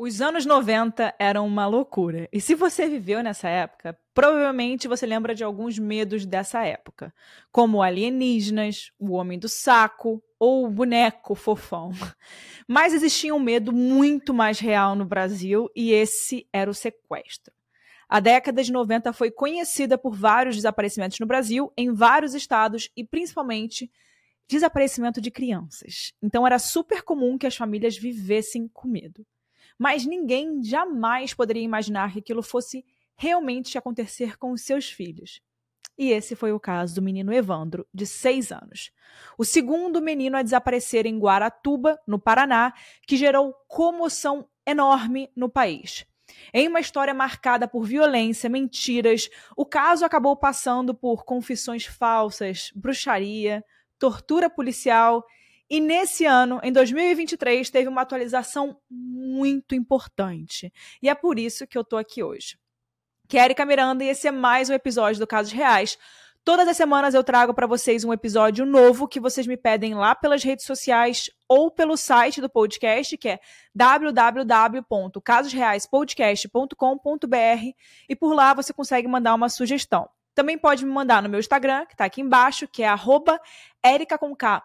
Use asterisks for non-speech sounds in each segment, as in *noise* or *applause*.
Os anos 90 eram uma loucura. E se você viveu nessa época, provavelmente você lembra de alguns medos dessa época, como alienígenas, o homem do saco ou o boneco fofão. *laughs* Mas existia um medo muito mais real no Brasil e esse era o sequestro. A década de 90 foi conhecida por vários desaparecimentos no Brasil, em vários estados e principalmente desaparecimento de crianças. Então era super comum que as famílias vivessem com medo mas ninguém jamais poderia imaginar que aquilo fosse realmente acontecer com os seus filhos. E esse foi o caso do menino Evandro, de seis anos. O segundo menino a desaparecer em Guaratuba, no Paraná, que gerou comoção enorme no país. Em uma história marcada por violência, mentiras, o caso acabou passando por confissões falsas, bruxaria, tortura policial e nesse ano, em 2023, teve uma atualização muito importante. E é por isso que eu tô aqui hoje. Que é Erika Miranda e esse é mais um episódio do Casos Reais. Todas as semanas eu trago para vocês um episódio novo que vocês me pedem lá pelas redes sociais ou pelo site do podcast, que é www.casosreaispodcast.com.br e por lá você consegue mandar uma sugestão. Também pode me mandar no meu Instagram, que está aqui embaixo, que é arroba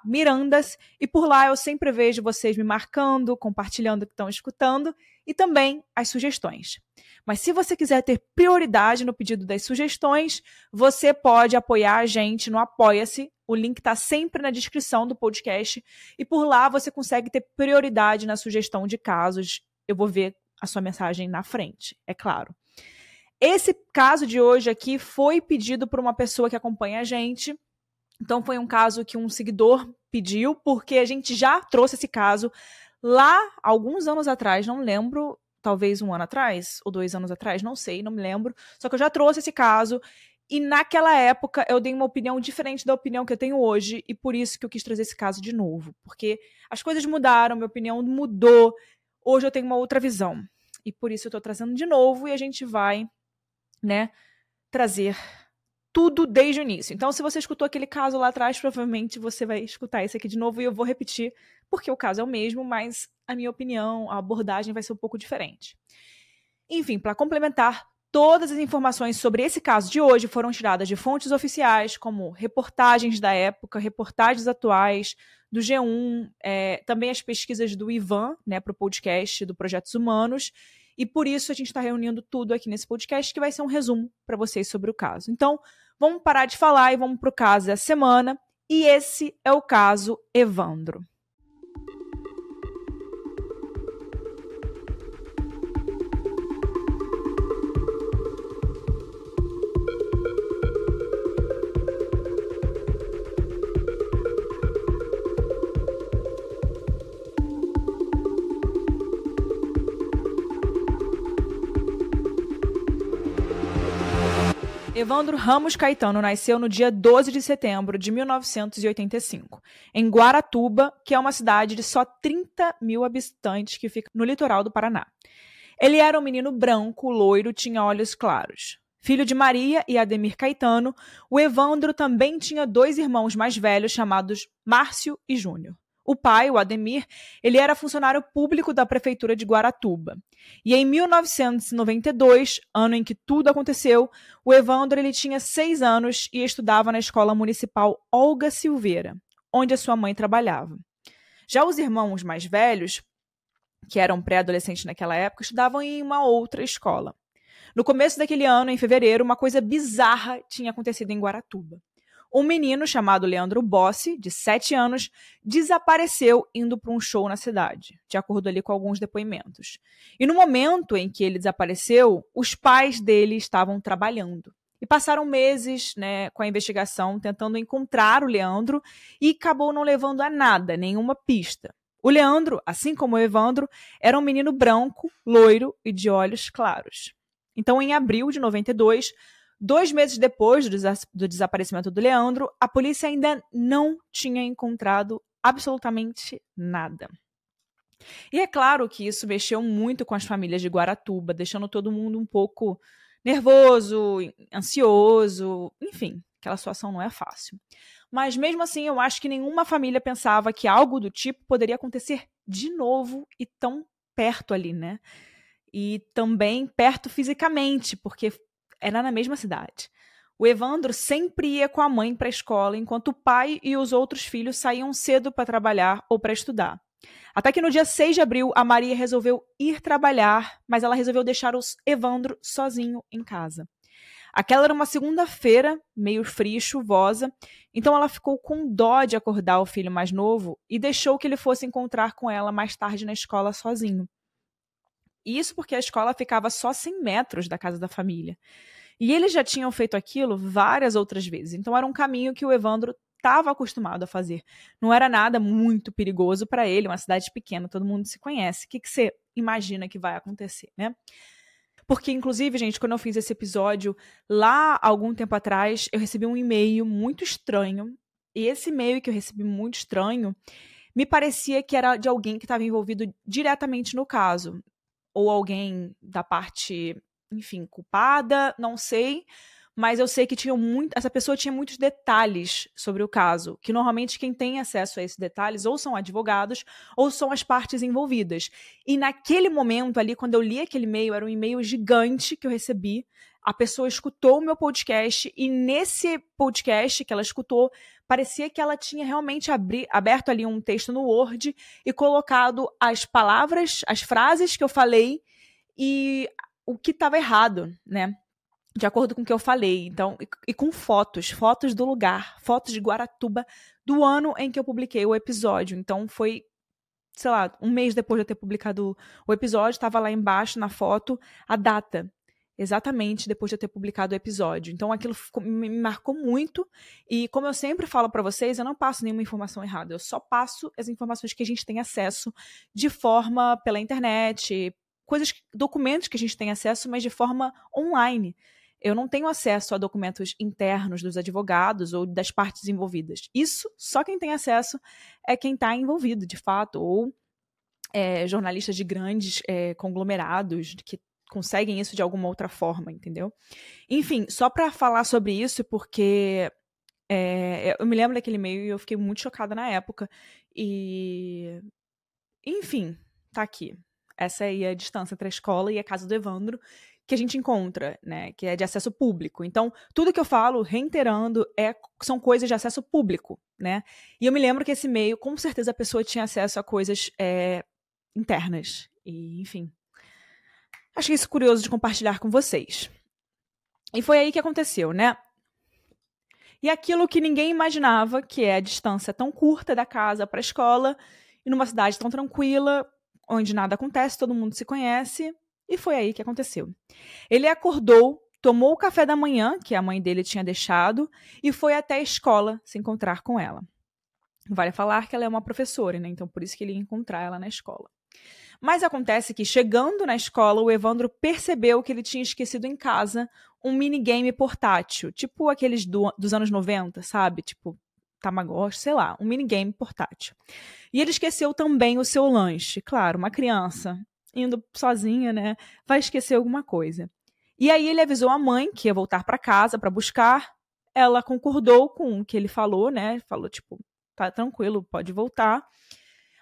Mirandas. E por lá eu sempre vejo vocês me marcando, compartilhando o que estão escutando e também as sugestões. Mas se você quiser ter prioridade no pedido das sugestões, você pode apoiar a gente no Apoia-se. O link está sempre na descrição do podcast. E por lá você consegue ter prioridade na sugestão de casos. Eu vou ver a sua mensagem na frente, é claro. Esse caso de hoje aqui foi pedido por uma pessoa que acompanha a gente. Então, foi um caso que um seguidor pediu, porque a gente já trouxe esse caso lá alguns anos atrás, não lembro, talvez um ano atrás, ou dois anos atrás, não sei, não me lembro. Só que eu já trouxe esse caso. E naquela época eu dei uma opinião diferente da opinião que eu tenho hoje, e por isso que eu quis trazer esse caso de novo. Porque as coisas mudaram, minha opinião mudou. Hoje eu tenho uma outra visão. E por isso eu tô trazendo de novo e a gente vai né, trazer tudo desde o início. Então, se você escutou aquele caso lá atrás, provavelmente você vai escutar esse aqui de novo e eu vou repetir, porque o caso é o mesmo, mas a minha opinião, a abordagem vai ser um pouco diferente. Enfim, para complementar, todas as informações sobre esse caso de hoje foram tiradas de fontes oficiais, como reportagens da época, reportagens atuais, do G1, é, também as pesquisas do Ivan, né, para o podcast do Projetos Humanos, e por isso a gente está reunindo tudo aqui nesse podcast, que vai ser um resumo para vocês sobre o caso. Então, vamos parar de falar e vamos para o caso da semana. E esse é o caso Evandro. Evandro Ramos Caetano nasceu no dia 12 de setembro de 1985, em Guaratuba, que é uma cidade de só 30 mil habitantes que fica no litoral do Paraná. Ele era um menino branco, loiro, tinha olhos claros. Filho de Maria e Ademir Caetano, o Evandro também tinha dois irmãos mais velhos chamados Márcio e Júnior. O pai, o Ademir, ele era funcionário público da prefeitura de Guaratuba. E em 1992, ano em que tudo aconteceu, o Evandro ele tinha seis anos e estudava na escola municipal Olga Silveira, onde a sua mãe trabalhava. Já os irmãos mais velhos, que eram pré-adolescentes naquela época, estudavam em uma outra escola. No começo daquele ano, em fevereiro, uma coisa bizarra tinha acontecido em Guaratuba um menino chamado Leandro Bossi, de 7 anos, desapareceu indo para um show na cidade, de acordo ali com alguns depoimentos. E no momento em que ele desapareceu, os pais dele estavam trabalhando. E passaram meses né, com a investigação tentando encontrar o Leandro e acabou não levando a nada, nenhuma pista. O Leandro, assim como o Evandro, era um menino branco, loiro e de olhos claros. Então, em abril de 92, Dois meses depois do, des do desaparecimento do Leandro, a polícia ainda não tinha encontrado absolutamente nada. E é claro que isso mexeu muito com as famílias de Guaratuba, deixando todo mundo um pouco nervoso, ansioso, enfim, aquela situação não é fácil. Mas mesmo assim, eu acho que nenhuma família pensava que algo do tipo poderia acontecer de novo e tão perto ali, né? E também perto fisicamente, porque era na mesma cidade. O Evandro sempre ia com a mãe para a escola, enquanto o pai e os outros filhos saíam cedo para trabalhar ou para estudar. Até que no dia 6 de abril, a Maria resolveu ir trabalhar, mas ela resolveu deixar o Evandro sozinho em casa. Aquela era uma segunda-feira, meio fria e chuvosa, então ela ficou com dó de acordar o filho mais novo e deixou que ele fosse encontrar com ela mais tarde na escola sozinho. Isso porque a escola ficava só 100 metros da casa da família. E eles já tinham feito aquilo várias outras vezes, então era um caminho que o Evandro estava acostumado a fazer. Não era nada muito perigoso para ele, uma cidade pequena, todo mundo se conhece. O que, que você imagina que vai acontecer, né? Porque, inclusive, gente, quando eu fiz esse episódio, lá algum tempo atrás, eu recebi um e-mail muito estranho. E esse e-mail que eu recebi muito estranho me parecia que era de alguém que estava envolvido diretamente no caso. Ou alguém da parte, enfim, culpada, não sei mas eu sei que tinha muito, essa pessoa tinha muitos detalhes sobre o caso, que normalmente quem tem acesso a esses detalhes ou são advogados ou são as partes envolvidas. E naquele momento ali, quando eu li aquele e-mail, era um e-mail gigante que eu recebi. A pessoa escutou o meu podcast e nesse podcast que ela escutou, parecia que ela tinha realmente abri, aberto ali um texto no Word e colocado as palavras, as frases que eu falei e o que estava errado, né? de acordo com o que eu falei. Então, e, e, com fotos, fotos do lugar, fotos de Guaratuba do ano em que eu publiquei o episódio. Então, foi, sei lá, um mês depois de eu ter publicado o episódio, estava lá embaixo na foto a data. Exatamente depois de eu ter publicado o episódio. Então aquilo me marcou muito. E como eu sempre falo para vocês, eu não passo nenhuma informação errada. Eu só passo as informações que a gente tem acesso de forma pela internet, coisas, documentos que a gente tem acesso, mas de forma online eu não tenho acesso a documentos internos dos advogados ou das partes envolvidas. Isso só quem tem acesso é quem está envolvido, de fato, ou é, jornalistas de grandes é, conglomerados que conseguem isso de alguma outra forma, entendeu? Enfim, só para falar sobre isso, porque é, eu me lembro daquele e-mail e eu fiquei muito chocada na época. E. Enfim, tá aqui. Essa aí é a distância entre a escola e a casa do Evandro que a gente encontra, né, que é de acesso público. Então, tudo que eu falo, reiterando, é, são coisas de acesso público, né? E eu me lembro que esse e-mail, com certeza, a pessoa tinha acesso a coisas é, internas. E, enfim. Achei isso curioso de compartilhar com vocês. E foi aí que aconteceu, né? E aquilo que ninguém imaginava, que é a distância tão curta da casa para a escola, e numa cidade tão tranquila, onde nada acontece, todo mundo se conhece, e foi aí que aconteceu. Ele acordou, tomou o café da manhã, que a mãe dele tinha deixado, e foi até a escola se encontrar com ela. Vale falar que ela é uma professora, né? Então por isso que ele ia encontrar ela na escola. Mas acontece que, chegando na escola, o Evandro percebeu que ele tinha esquecido em casa um minigame portátil, tipo aqueles do, dos anos 90, sabe? Tipo Tamagotchi, sei lá, um minigame portátil. E ele esqueceu também o seu lanche. Claro, uma criança indo sozinha, né? Vai esquecer alguma coisa. E aí ele avisou a mãe que ia voltar para casa para buscar. Ela concordou com o que ele falou, né? Falou tipo, tá tranquilo, pode voltar.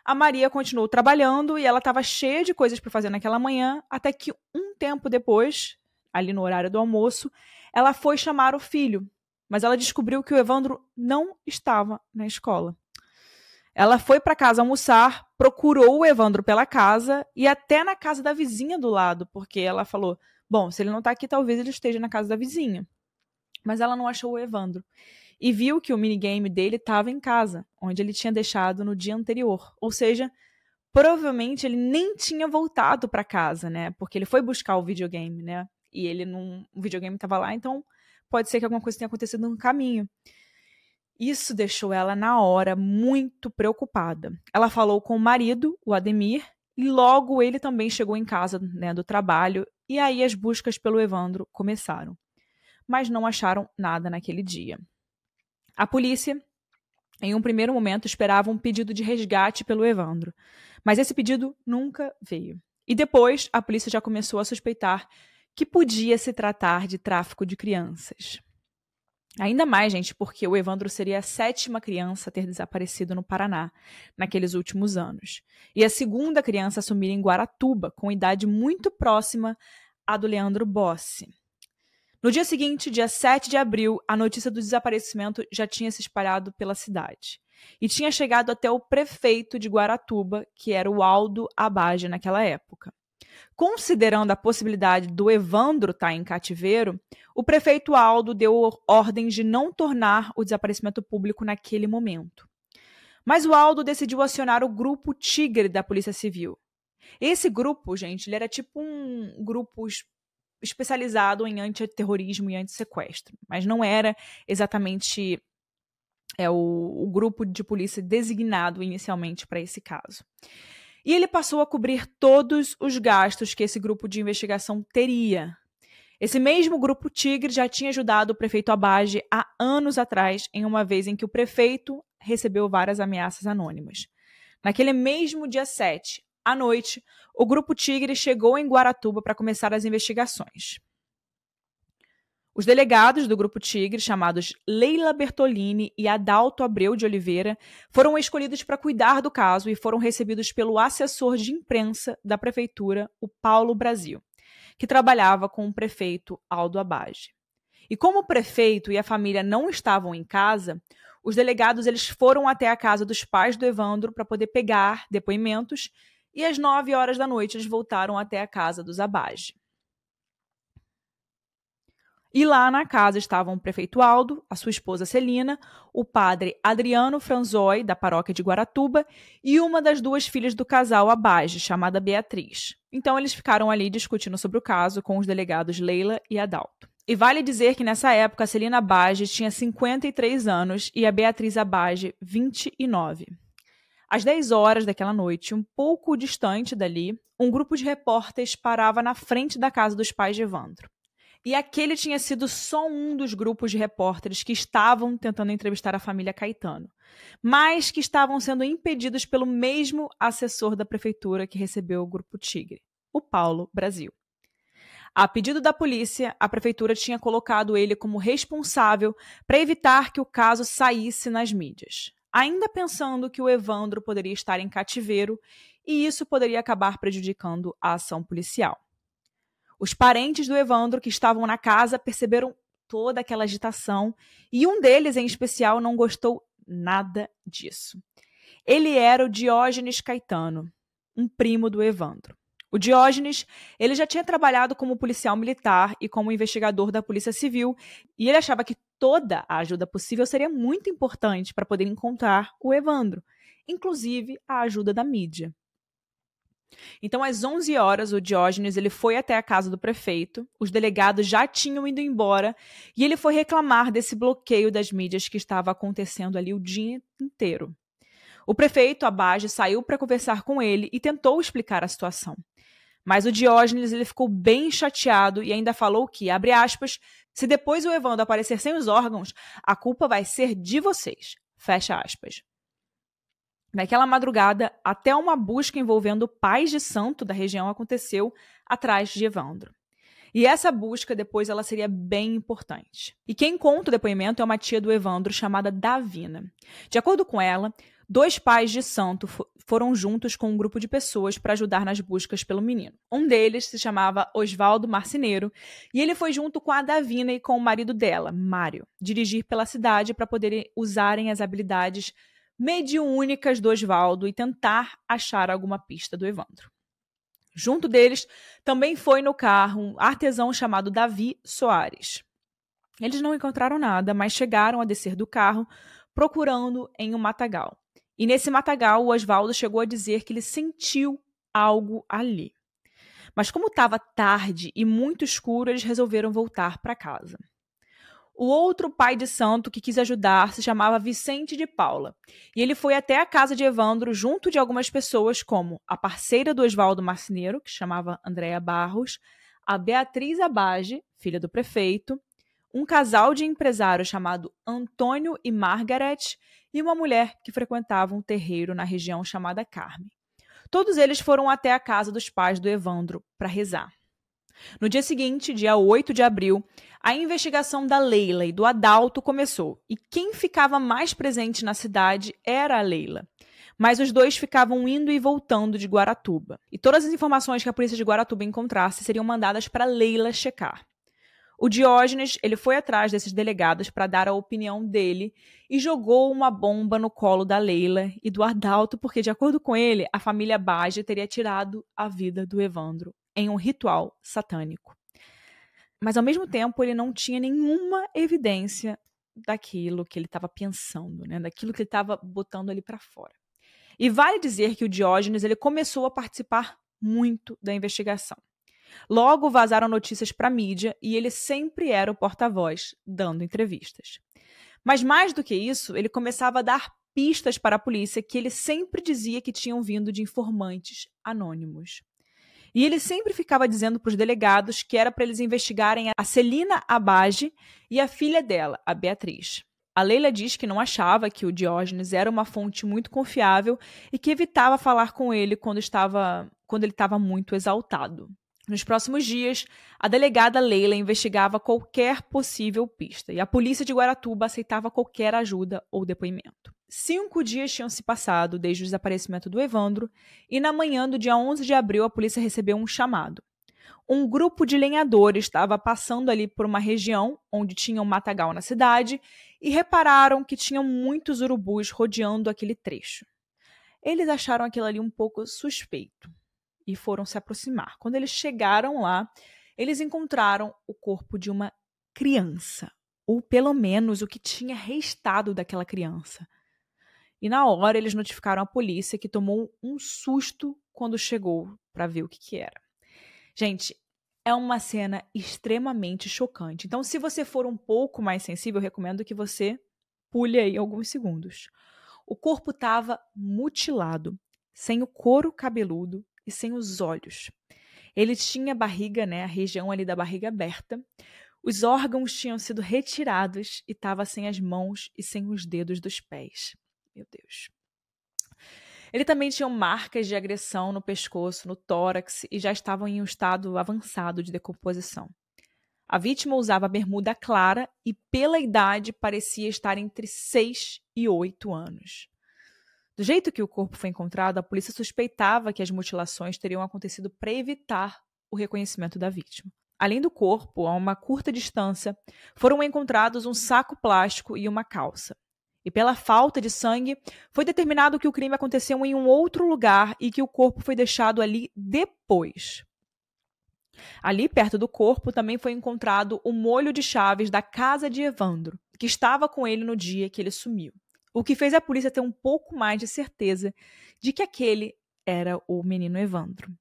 A Maria continuou trabalhando e ela estava cheia de coisas para fazer naquela manhã, até que um tempo depois, ali no horário do almoço, ela foi chamar o filho, mas ela descobriu que o Evandro não estava na escola. Ela foi para casa almoçar, procurou o Evandro pela casa e até na casa da vizinha do lado, porque ela falou: bom, se ele não está aqui, talvez ele esteja na casa da vizinha. Mas ela não achou o Evandro. E viu que o minigame dele estava em casa, onde ele tinha deixado no dia anterior. Ou seja, provavelmente ele nem tinha voltado para casa, né? Porque ele foi buscar o videogame, né? E ele não. O videogame estava lá, então pode ser que alguma coisa tenha acontecido no caminho. Isso deixou ela, na hora, muito preocupada. Ela falou com o marido, o Ademir, e logo ele também chegou em casa né, do trabalho, e aí as buscas pelo Evandro começaram. Mas não acharam nada naquele dia. A polícia, em um primeiro momento, esperava um pedido de resgate pelo Evandro, mas esse pedido nunca veio. E depois a polícia já começou a suspeitar que podia se tratar de tráfico de crianças. Ainda mais, gente, porque o Evandro seria a sétima criança a ter desaparecido no Paraná naqueles últimos anos. E a segunda criança a sumir em Guaratuba, com idade muito próxima à do Leandro Bossi. No dia seguinte, dia 7 de abril, a notícia do desaparecimento já tinha se espalhado pela cidade. E tinha chegado até o prefeito de Guaratuba, que era o Aldo Abage naquela época. Considerando a possibilidade do Evandro estar tá em cativeiro, o prefeito Aldo deu ordens de não tornar o desaparecimento público naquele momento. Mas o Aldo decidiu acionar o grupo Tigre da Polícia Civil. Esse grupo, gente, ele era tipo um grupo especializado em antiterrorismo e antissequestro, mas não era exatamente é, o, o grupo de polícia designado inicialmente para esse caso. E ele passou a cobrir todos os gastos que esse grupo de investigação teria. Esse mesmo grupo Tigre já tinha ajudado o prefeito Abage há anos atrás, em uma vez em que o prefeito recebeu várias ameaças anônimas. Naquele mesmo dia 7, à noite, o grupo Tigre chegou em Guaratuba para começar as investigações. Os delegados do Grupo Tigre, chamados Leila Bertolini e Adalto Abreu de Oliveira, foram escolhidos para cuidar do caso e foram recebidos pelo assessor de imprensa da prefeitura, o Paulo Brasil, que trabalhava com o prefeito Aldo Abage. E como o prefeito e a família não estavam em casa, os delegados eles foram até a casa dos pais do Evandro para poder pegar depoimentos e às nove horas da noite eles voltaram até a casa dos Abage. E lá na casa estavam o prefeito Aldo, a sua esposa Celina, o padre Adriano Franzoi, da paróquia de Guaratuba, e uma das duas filhas do casal Abage, chamada Beatriz. Então eles ficaram ali discutindo sobre o caso com os delegados Leila e Adalto. E vale dizer que nessa época a Celina Abage tinha 53 anos e a Beatriz Abage 29. Às 10 horas daquela noite, um pouco distante dali, um grupo de repórteres parava na frente da casa dos pais de Evandro. E aquele tinha sido só um dos grupos de repórteres que estavam tentando entrevistar a família Caetano, mas que estavam sendo impedidos pelo mesmo assessor da prefeitura que recebeu o Grupo Tigre, o Paulo Brasil. A pedido da polícia, a prefeitura tinha colocado ele como responsável para evitar que o caso saísse nas mídias, ainda pensando que o Evandro poderia estar em cativeiro e isso poderia acabar prejudicando a ação policial. Os parentes do Evandro que estavam na casa perceberam toda aquela agitação e um deles, em especial, não gostou nada disso. Ele era o Diógenes Caetano, um primo do Evandro. O Diógenes, ele já tinha trabalhado como policial militar e como investigador da Polícia Civil, e ele achava que toda a ajuda possível seria muito importante para poder encontrar o Evandro, inclusive a ajuda da mídia. Então, às 11 horas, o Diógenes ele foi até a casa do prefeito. Os delegados já tinham ido embora e ele foi reclamar desse bloqueio das mídias que estava acontecendo ali o dia inteiro. O prefeito Abage saiu para conversar com ele e tentou explicar a situação. Mas o Diógenes ele ficou bem chateado e ainda falou que, abre aspas, se depois o Evandro aparecer sem os órgãos, a culpa vai ser de vocês. Fecha aspas. Naquela madrugada, até uma busca envolvendo pais de santo da região aconteceu atrás de Evandro. E essa busca depois ela seria bem importante. E quem conta o depoimento é uma tia do Evandro chamada Davina. De acordo com ela, dois pais de santo foram juntos com um grupo de pessoas para ajudar nas buscas pelo menino. Um deles se chamava Oswaldo Marceneiro e ele foi junto com a Davina e com o marido dela, Mário, dirigir pela cidade para poderem usarem as habilidades mediúnicas do Oswaldo e tentar achar alguma pista do Evandro. Junto deles também foi no carro um artesão chamado Davi Soares. Eles não encontraram nada, mas chegaram a descer do carro procurando em um matagal. E nesse matagal, o Oswaldo chegou a dizer que ele sentiu algo ali. Mas como estava tarde e muito escuro, eles resolveram voltar para casa. O outro pai de santo que quis ajudar se chamava Vicente de Paula, e ele foi até a casa de Evandro junto de algumas pessoas, como a parceira do Oswaldo Marceneiro, que chamava Andréa Barros, a Beatriz Abage, filha do prefeito, um casal de empresários chamado Antônio e Margaret, e uma mulher que frequentava um terreiro na região chamada Carme. Todos eles foram até a casa dos pais do Evandro para rezar. No dia seguinte, dia 8 de abril, a investigação da Leila e do Adalto começou, e quem ficava mais presente na cidade era a Leila. Mas os dois ficavam indo e voltando de Guaratuba. E todas as informações que a polícia de Guaratuba encontrasse seriam mandadas para Leila checar. O Diógenes, ele foi atrás desses delegados para dar a opinião dele e jogou uma bomba no colo da Leila e do Adalto, porque de acordo com ele, a família Bage teria tirado a vida do Evandro em um ritual satânico. Mas ao mesmo tempo, ele não tinha nenhuma evidência daquilo que ele estava pensando, né? daquilo que ele estava botando ali para fora. E vale dizer que o Diógenes ele começou a participar muito da investigação. Logo vazaram notícias para a mídia e ele sempre era o porta-voz, dando entrevistas. Mas mais do que isso, ele começava a dar pistas para a polícia que ele sempre dizia que tinham vindo de informantes anônimos. E ele sempre ficava dizendo para os delegados que era para eles investigarem a Celina Abage e a filha dela, a Beatriz. A Leila diz que não achava que o Diógenes era uma fonte muito confiável e que evitava falar com ele quando, estava, quando ele estava muito exaltado. Nos próximos dias, a delegada Leila investigava qualquer possível pista e a polícia de Guaratuba aceitava qualquer ajuda ou depoimento. Cinco dias tinham se passado desde o desaparecimento do Evandro e na manhã do dia 11 de abril a polícia recebeu um chamado. Um grupo de lenhadores estava passando ali por uma região onde tinha um matagal na cidade e repararam que tinham muitos urubus rodeando aquele trecho. Eles acharam aquilo ali um pouco suspeito e foram se aproximar. Quando eles chegaram lá, eles encontraram o corpo de uma criança, ou pelo menos o que tinha restado daquela criança. E na hora eles notificaram a polícia que tomou um susto quando chegou para ver o que, que era. Gente, é uma cena extremamente chocante. Então, se você for um pouco mais sensível, eu recomendo que você pule aí alguns segundos. O corpo estava mutilado, sem o couro cabeludo e sem os olhos. Ele tinha a barriga, né, a região ali da barriga aberta. Os órgãos tinham sido retirados e estava sem as mãos e sem os dedos dos pés. Meu Deus. Ele também tinha marcas de agressão no pescoço, no tórax e já estavam em um estado avançado de decomposição. A vítima usava bermuda clara e, pela idade, parecia estar entre 6 e 8 anos. Do jeito que o corpo foi encontrado, a polícia suspeitava que as mutilações teriam acontecido para evitar o reconhecimento da vítima. Além do corpo, a uma curta distância, foram encontrados um saco plástico e uma calça. E pela falta de sangue, foi determinado que o crime aconteceu em um outro lugar e que o corpo foi deixado ali depois. Ali, perto do corpo, também foi encontrado o molho de chaves da casa de Evandro, que estava com ele no dia que ele sumiu. O que fez a polícia ter um pouco mais de certeza de que aquele era o menino Evandro.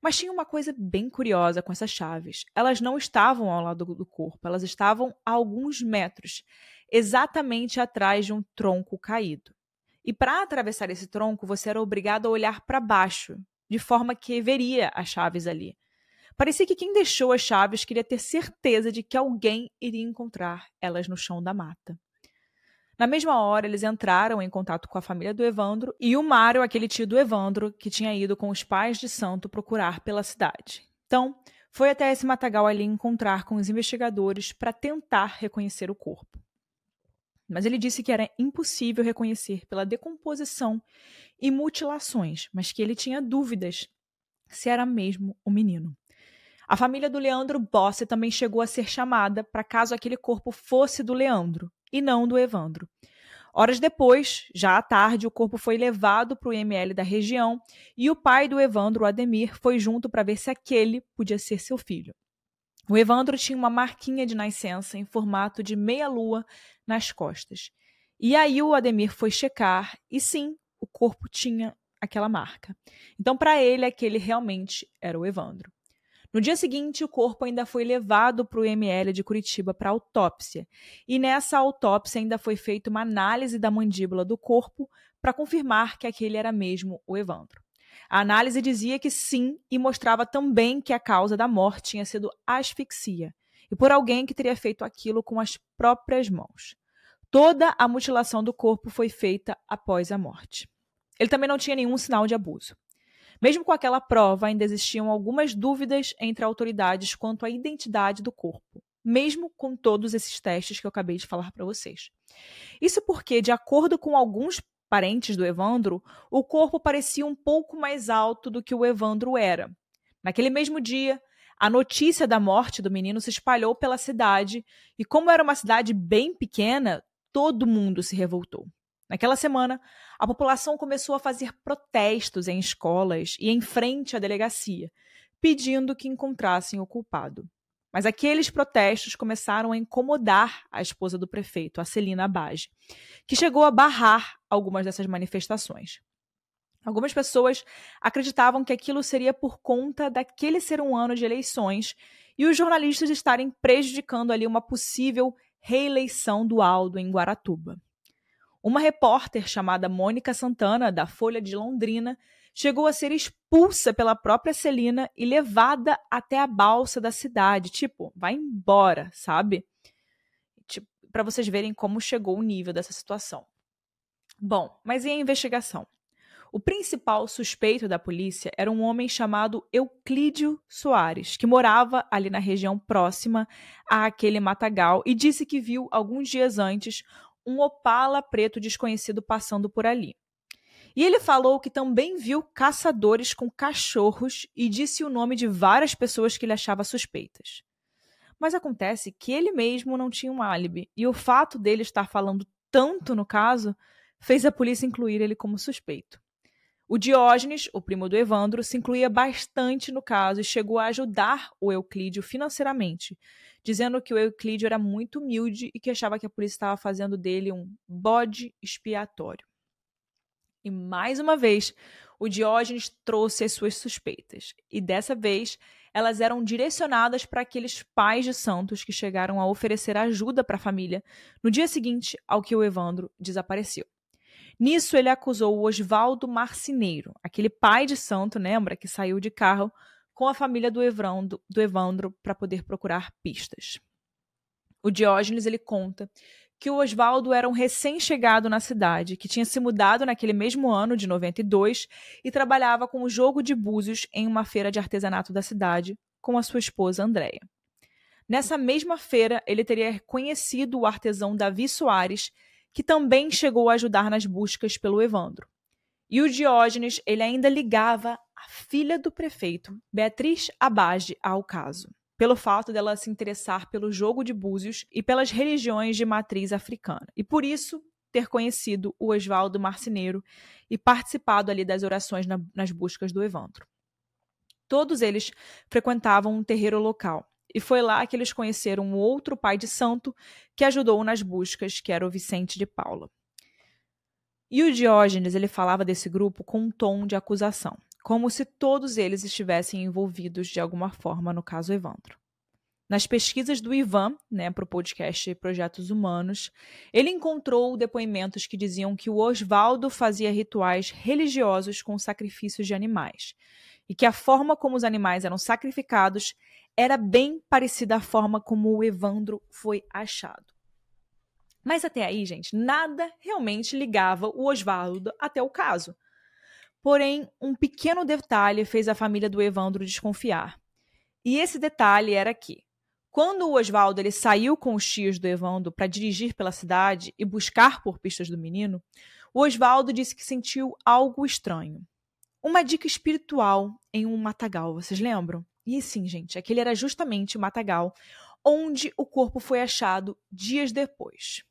Mas tinha uma coisa bem curiosa com essas chaves. Elas não estavam ao lado do corpo, elas estavam a alguns metros, exatamente atrás de um tronco caído. E para atravessar esse tronco, você era obrigado a olhar para baixo, de forma que veria as chaves ali. Parecia que quem deixou as chaves queria ter certeza de que alguém iria encontrar elas no chão da mata. Na mesma hora, eles entraram em contato com a família do Evandro e o Mário, aquele tio do Evandro, que tinha ido com os pais de santo procurar pela cidade. Então, foi até esse matagal ali encontrar com os investigadores para tentar reconhecer o corpo. Mas ele disse que era impossível reconhecer pela decomposição e mutilações, mas que ele tinha dúvidas se era mesmo o menino. A família do Leandro Bossi também chegou a ser chamada para caso aquele corpo fosse do Leandro, e não do Evandro. Horas depois, já à tarde, o corpo foi levado para o IML da região e o pai do Evandro, Ademir, foi junto para ver se aquele podia ser seu filho. O Evandro tinha uma marquinha de nascença em formato de meia-lua nas costas. E aí o Ademir foi checar e sim, o corpo tinha aquela marca. Então, para ele, aquele realmente era o Evandro. No dia seguinte, o corpo ainda foi levado para o ML de Curitiba para autópsia. E nessa autópsia ainda foi feita uma análise da mandíbula do corpo para confirmar que aquele era mesmo o Evandro. A análise dizia que sim e mostrava também que a causa da morte tinha sido asfixia e por alguém que teria feito aquilo com as próprias mãos. Toda a mutilação do corpo foi feita após a morte. Ele também não tinha nenhum sinal de abuso. Mesmo com aquela prova, ainda existiam algumas dúvidas entre autoridades quanto à identidade do corpo, mesmo com todos esses testes que eu acabei de falar para vocês. Isso porque, de acordo com alguns parentes do Evandro, o corpo parecia um pouco mais alto do que o Evandro era. Naquele mesmo dia, a notícia da morte do menino se espalhou pela cidade e, como era uma cidade bem pequena, todo mundo se revoltou. Naquela semana, a população começou a fazer protestos em escolas e em frente à delegacia, pedindo que encontrassem o culpado. Mas aqueles protestos começaram a incomodar a esposa do prefeito, a Celina Abage, que chegou a barrar algumas dessas manifestações. Algumas pessoas acreditavam que aquilo seria por conta daquele ser um ano de eleições e os jornalistas estarem prejudicando ali uma possível reeleição do Aldo em Guaratuba. Uma repórter chamada Mônica Santana, da Folha de Londrina, chegou a ser expulsa pela própria Celina e levada até a balsa da cidade. Tipo, vai embora, sabe? Tipo, para vocês verem como chegou o nível dessa situação. Bom, mas e a investigação? O principal suspeito da polícia era um homem chamado Euclídio Soares, que morava ali na região próxima àquele matagal e disse que viu alguns dias antes um opala preto desconhecido passando por ali. E ele falou que também viu caçadores com cachorros e disse o nome de várias pessoas que ele achava suspeitas. Mas acontece que ele mesmo não tinha um álibi, e o fato dele estar falando tanto no caso fez a polícia incluir ele como suspeito. O Diógenes, o primo do Evandro, se incluía bastante no caso e chegou a ajudar o Euclídio financeiramente, dizendo que o Euclídio era muito humilde e que achava que a polícia estava fazendo dele um bode expiatório. E mais uma vez, o Diógenes trouxe as suas suspeitas, e dessa vez elas eram direcionadas para aqueles pais de santos que chegaram a oferecer ajuda para a família no dia seguinte ao que o Evandro desapareceu. Nisso, ele acusou o Oswaldo Marcineiro, aquele pai de santo, lembra, que saiu de carro com a família do Evandro, do Evandro para poder procurar pistas. O Diógenes ele conta que o Oswaldo era um recém-chegado na cidade, que tinha se mudado naquele mesmo ano de 92 e trabalhava com o jogo de búzios em uma feira de artesanato da cidade com a sua esposa Andréia. Nessa mesma feira, ele teria conhecido o artesão Davi Soares que também chegou a ajudar nas buscas pelo Evandro. E o Diógenes, ele ainda ligava filha do prefeito, Beatriz Abage, ao caso, pelo fato dela se interessar pelo jogo de búzios e pelas religiões de matriz africana. E por isso ter conhecido o Oswaldo Marceneiro e participado ali das orações na, nas buscas do Evandro. Todos eles frequentavam um terreiro local e foi lá que eles conheceram um outro pai de santo que ajudou nas buscas, que era o Vicente de Paula. E o Diógenes ele falava desse grupo com um tom de acusação, como se todos eles estivessem envolvidos de alguma forma no caso Evandro. Nas pesquisas do Ivan, né, para o podcast Projetos Humanos, ele encontrou depoimentos que diziam que o Oswaldo fazia rituais religiosos com sacrifícios de animais e que a forma como os animais eram sacrificados era bem parecida à forma como o Evandro foi achado. Mas até aí, gente, nada realmente ligava o Oswaldo até o caso. Porém, um pequeno detalhe fez a família do Evandro desconfiar. E esse detalhe era que, quando o Oswaldo ele saiu com os tios do Evandro para dirigir pela cidade e buscar por pistas do menino, o Oswaldo disse que sentiu algo estranho. Uma dica espiritual em um matagal, vocês lembram? E sim, gente, aquele era justamente o matagal onde o corpo foi achado dias depois.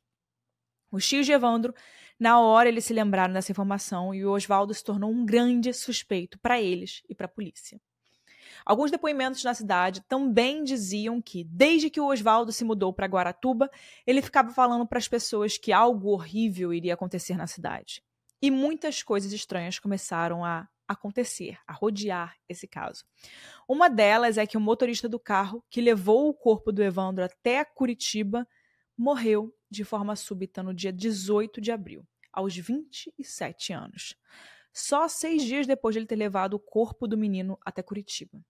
Os tios de Evandro, na hora, eles se lembraram dessa informação e o Oswaldo se tornou um grande suspeito para eles e para a polícia. Alguns depoimentos na cidade também diziam que, desde que o Oswaldo se mudou para Guaratuba, ele ficava falando para as pessoas que algo horrível iria acontecer na cidade. E muitas coisas estranhas começaram a acontecer, a rodear esse caso. Uma delas é que o motorista do carro que levou o corpo do Evandro até Curitiba morreu de forma súbita no dia 18 de abril, aos 27 anos. Só seis dias depois de ele ter levado o corpo do menino até Curitiba.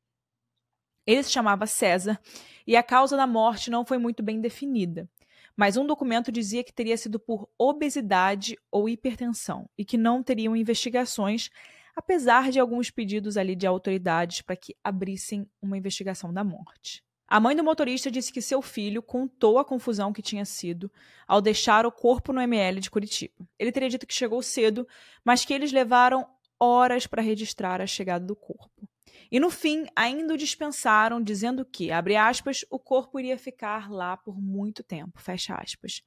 Ele se chamava César e a causa da morte não foi muito bem definida, mas um documento dizia que teria sido por obesidade ou hipertensão e que não teriam investigações apesar de alguns pedidos ali de autoridades para que abrissem uma investigação da morte. A mãe do motorista disse que seu filho contou a confusão que tinha sido ao deixar o corpo no ML de Curitiba. Ele teria dito que chegou cedo, mas que eles levaram horas para registrar a chegada do corpo. E no fim, ainda o dispensaram, dizendo que, abre aspas, o corpo iria ficar lá por muito tempo, fecha aspas.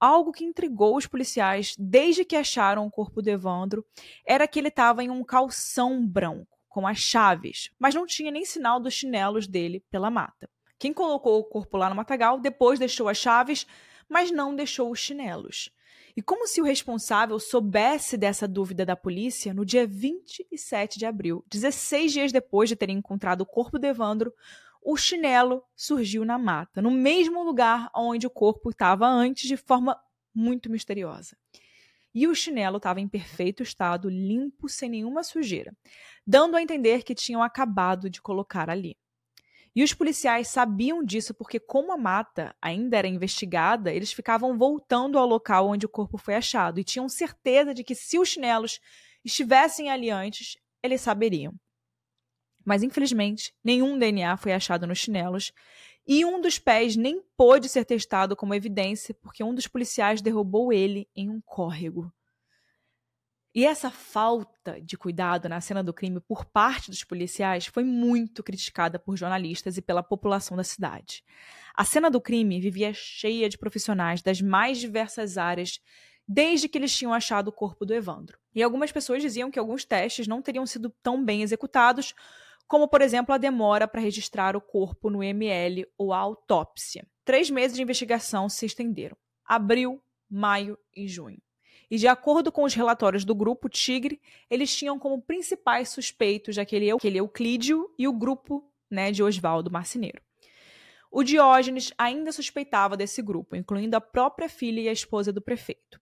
Algo que intrigou os policiais desde que acharam o corpo do Evandro era que ele estava em um calção branco, com as chaves, mas não tinha nem sinal dos chinelos dele pela mata. Quem colocou o corpo lá no matagal depois deixou as chaves, mas não deixou os chinelos. E como se o responsável soubesse dessa dúvida da polícia, no dia 27 de abril, 16 dias depois de terem encontrado o corpo do Evandro, o chinelo surgiu na mata, no mesmo lugar onde o corpo estava antes, de forma muito misteriosa. E o chinelo estava em perfeito estado, limpo, sem nenhuma sujeira, dando a entender que tinham acabado de colocar ali. E os policiais sabiam disso porque, como a mata ainda era investigada, eles ficavam voltando ao local onde o corpo foi achado e tinham certeza de que, se os chinelos estivessem ali antes, eles saberiam. Mas infelizmente, nenhum DNA foi achado nos chinelos e um dos pés nem pôde ser testado como evidência porque um dos policiais derrubou ele em um córrego. E essa falta de cuidado na cena do crime por parte dos policiais foi muito criticada por jornalistas e pela população da cidade. A cena do crime vivia cheia de profissionais das mais diversas áreas desde que eles tinham achado o corpo do Evandro. E algumas pessoas diziam que alguns testes não teriam sido tão bem executados como, por exemplo, a demora para registrar o corpo no ML ou a autópsia. Três meses de investigação se estenderam: abril, maio e junho. E, de acordo com os relatórios do grupo Tigre, eles tinham como principais suspeitos aquele, Euclídio e o grupo né, de Oswaldo Marceneiro. O Diógenes ainda suspeitava desse grupo, incluindo a própria filha e a esposa do prefeito.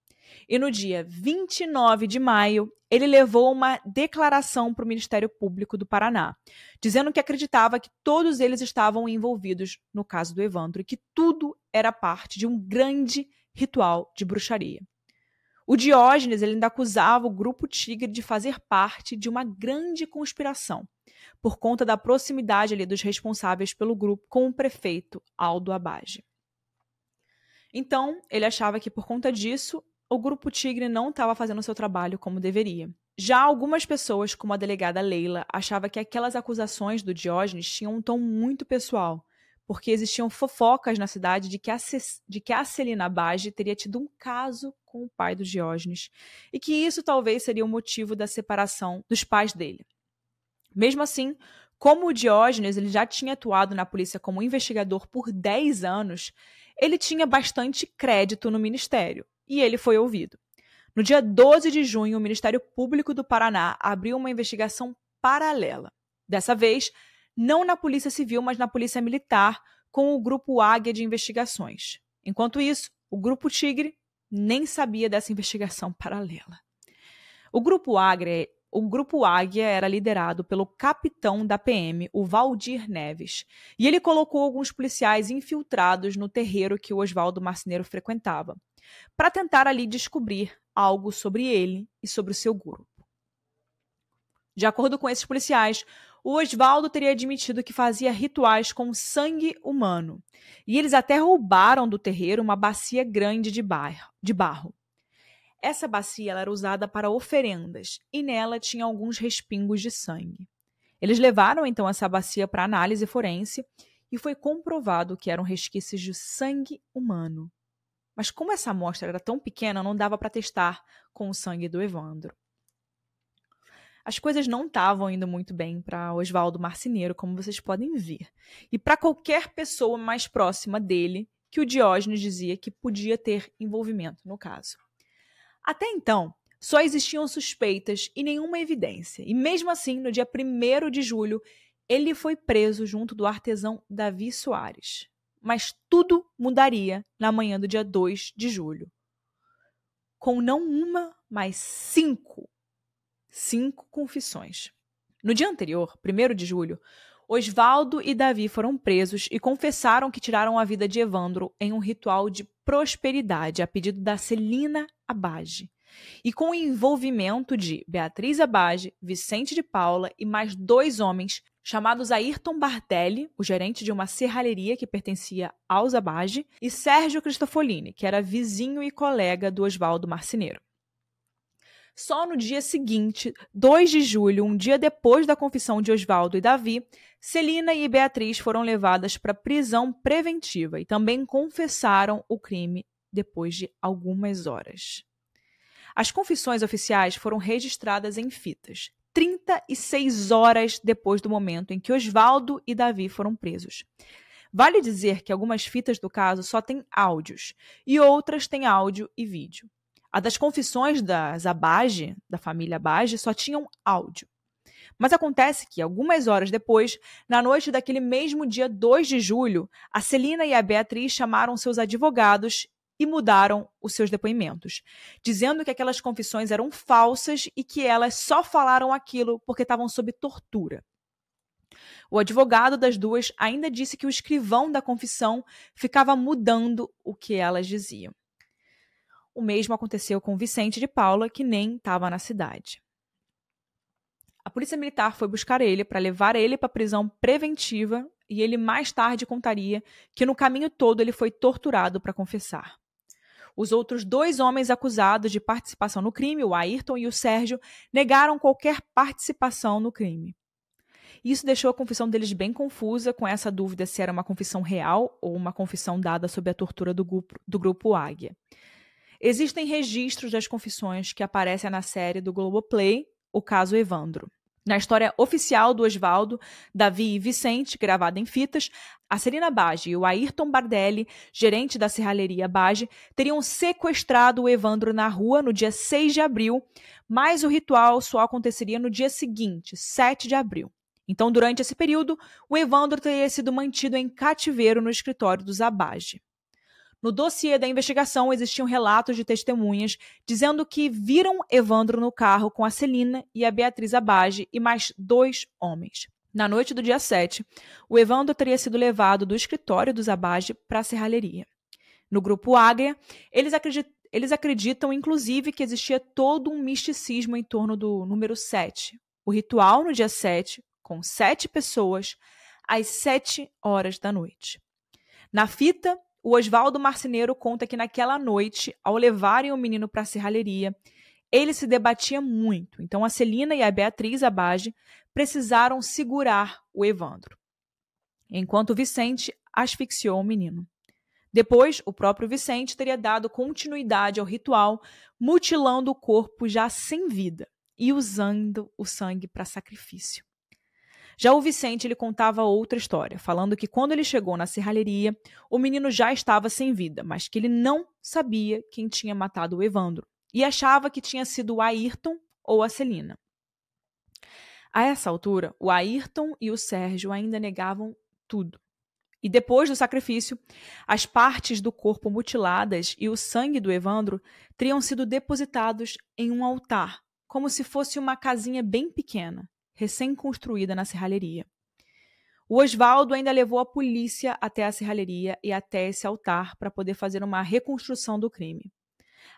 E no dia 29 de maio, ele levou uma declaração para o Ministério Público do Paraná, dizendo que acreditava que todos eles estavam envolvidos no caso do Evandro e que tudo era parte de um grande ritual de bruxaria. O Diógenes ele ainda acusava o grupo Tigre de fazer parte de uma grande conspiração, por conta da proximidade ali dos responsáveis pelo grupo com o prefeito Aldo Abage. Então, ele achava que por conta disso, o grupo Tigre não estava fazendo seu trabalho como deveria. Já algumas pessoas, como a delegada Leila, achavam que aquelas acusações do Diógenes tinham um tom muito pessoal, porque existiam fofocas na cidade de que a, de que a Celina Bage teria tido um caso com o pai do Diógenes, e que isso talvez seria o motivo da separação dos pais dele. Mesmo assim, como o Diógenes ele já tinha atuado na polícia como investigador por 10 anos, ele tinha bastante crédito no ministério e ele foi ouvido. No dia 12 de junho, o Ministério Público do Paraná abriu uma investigação paralela. Dessa vez, não na Polícia Civil, mas na Polícia Militar, com o Grupo Águia de Investigações. Enquanto isso, o Grupo Tigre nem sabia dessa investigação *laughs* paralela. O Grupo Águia, o Grupo Águia era liderado pelo capitão da PM, o Valdir Neves, e ele colocou alguns policiais infiltrados no terreiro que o Oswaldo Marceneiro frequentava para tentar ali descobrir algo sobre ele e sobre o seu grupo. De acordo com esses policiais, o Oswaldo teria admitido que fazia rituais com sangue humano, e eles até roubaram do terreiro uma bacia grande de, de barro. Essa bacia era usada para oferendas e nela tinha alguns respingos de sangue. Eles levaram então essa bacia para análise forense e foi comprovado que eram resquícios de sangue humano. Mas como essa amostra era tão pequena, não dava para testar com o sangue do Evandro. As coisas não estavam indo muito bem para Oswaldo Marceneiro, como vocês podem ver. E para qualquer pessoa mais próxima dele, que o Diógenes dizia que podia ter envolvimento no caso. Até então, só existiam suspeitas e nenhuma evidência. E mesmo assim, no dia 1 de julho, ele foi preso junto do artesão Davi Soares mas tudo mudaria na manhã do dia 2 de julho. Com não uma, mas cinco. Cinco confissões. No dia anterior, 1 de julho, Osvaldo e Davi foram presos e confessaram que tiraram a vida de Evandro em um ritual de prosperidade a pedido da Celina Abage. E com o envolvimento de Beatriz Abage, Vicente de Paula e mais dois homens chamados Ayrton Bardelli, o gerente de uma serralheria que pertencia aos Abage, e Sérgio Cristofolini, que era vizinho e colega do Oswaldo Marceneiro. Só no dia seguinte, 2 de julho, um dia depois da confissão de Oswaldo e Davi, Celina e Beatriz foram levadas para prisão preventiva e também confessaram o crime depois de algumas horas. As confissões oficiais foram registradas em fitas, 36 horas depois do momento em que Oswaldo e Davi foram presos. Vale dizer que algumas fitas do caso só têm áudios e outras têm áudio e vídeo. A das confissões das Abage, da família Abage, só tinham áudio. Mas acontece que, algumas horas depois, na noite daquele mesmo dia 2 de julho, a Celina e a Beatriz chamaram seus advogados e mudaram os seus depoimentos, dizendo que aquelas confissões eram falsas e que elas só falaram aquilo porque estavam sob tortura. O advogado das duas ainda disse que o escrivão da confissão ficava mudando o que elas diziam. O mesmo aconteceu com Vicente de Paula, que nem estava na cidade. A polícia militar foi buscar ele para levar ele para prisão preventiva e ele mais tarde contaria que no caminho todo ele foi torturado para confessar. Os outros dois homens acusados de participação no crime, o Ayrton e o Sérgio, negaram qualquer participação no crime. Isso deixou a confissão deles bem confusa, com essa dúvida se era uma confissão real ou uma confissão dada sob a tortura do grupo, do grupo Águia. Existem registros das confissões que aparecem na série do Globoplay, O Caso Evandro. Na história oficial do Oswaldo, Davi e Vicente, gravada em fitas, a Celina Bage e o Ayrton Bardelli, gerente da serralheria Bage, teriam sequestrado o Evandro na rua no dia 6 de abril, mas o ritual só aconteceria no dia seguinte, 7 de abril. Então, durante esse período, o Evandro teria sido mantido em cativeiro no escritório dos Abage. No dossiê da investigação existiam relatos de testemunhas dizendo que viram Evandro no carro com a Celina e a Beatriz Abage e mais dois homens. Na noite do dia 7, o Evandro teria sido levado do escritório dos Abage para a serralheria. No grupo Águia, eles, acredit eles acreditam, inclusive, que existia todo um misticismo em torno do número 7. O ritual no dia 7, com sete pessoas, às sete horas da noite. Na fita, o Oswaldo Marceneiro conta que naquela noite, ao levarem o menino para a serralheria, ele se debatia muito. Então a Celina e a Beatriz Abage precisaram segurar o Evandro, enquanto Vicente asfixiou o menino. Depois, o próprio Vicente teria dado continuidade ao ritual, mutilando o corpo já sem vida e usando o sangue para sacrifício. Já o Vicente ele contava outra história, falando que quando ele chegou na serralheria, o menino já estava sem vida, mas que ele não sabia quem tinha matado o Evandro e achava que tinha sido o Ayrton ou a Celina. A essa altura, o Ayrton e o Sérgio ainda negavam tudo. E depois do sacrifício, as partes do corpo mutiladas e o sangue do Evandro teriam sido depositados em um altar, como se fosse uma casinha bem pequena recém-construída na serralheria. O Oswaldo ainda levou a polícia até a serralheria e até esse altar para poder fazer uma reconstrução do crime.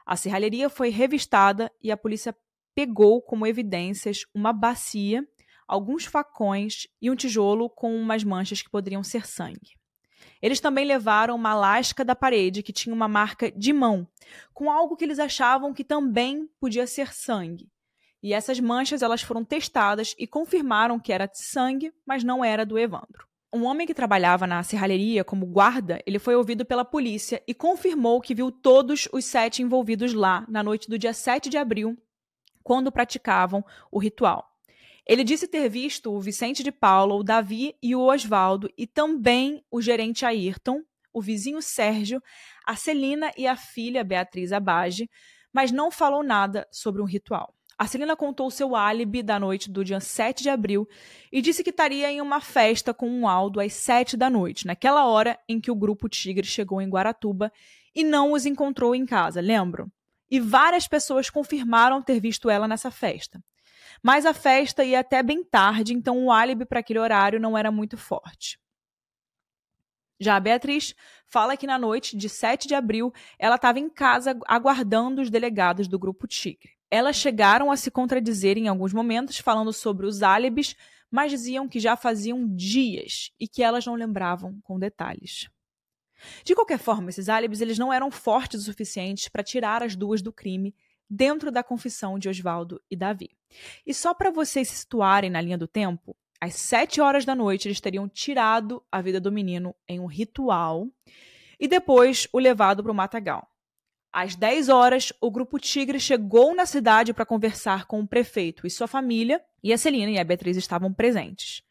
A serralheria foi revistada e a polícia pegou como evidências uma bacia, alguns facões e um tijolo com umas manchas que poderiam ser sangue. Eles também levaram uma lasca da parede que tinha uma marca de mão, com algo que eles achavam que também podia ser sangue. E essas manchas elas foram testadas e confirmaram que era de sangue, mas não era do Evandro. Um homem que trabalhava na serralheria como guarda, ele foi ouvido pela polícia e confirmou que viu todos os sete envolvidos lá na noite do dia 7 de abril, quando praticavam o ritual. Ele disse ter visto o Vicente de Paula, o Davi e o Oswaldo, e também o gerente Ayrton, o vizinho Sérgio, a Celina e a filha Beatriz Abage, mas não falou nada sobre um ritual. A Celina contou seu álibi da noite do dia 7 de abril e disse que estaria em uma festa com um Aldo às 7 da noite, naquela hora em que o grupo Tigre chegou em Guaratuba e não os encontrou em casa, lembram? E várias pessoas confirmaram ter visto ela nessa festa. Mas a festa ia até bem tarde, então o álibi para aquele horário não era muito forte. Já a Beatriz fala que na noite de 7 de abril ela estava em casa aguardando os delegados do Grupo Tigre. Elas chegaram a se contradizer em alguns momentos, falando sobre os álibis, mas diziam que já faziam dias e que elas não lembravam com detalhes. De qualquer forma, esses álibis eles não eram fortes o suficiente para tirar as duas do crime dentro da confissão de Oswaldo e Davi. E só para vocês se situarem na linha do tempo, às sete horas da noite eles teriam tirado a vida do menino em um ritual e depois o levado para o matagal. Às 10 horas, o grupo Tigre chegou na cidade para conversar com o prefeito e sua família, e a Celina e a Beatriz estavam presentes.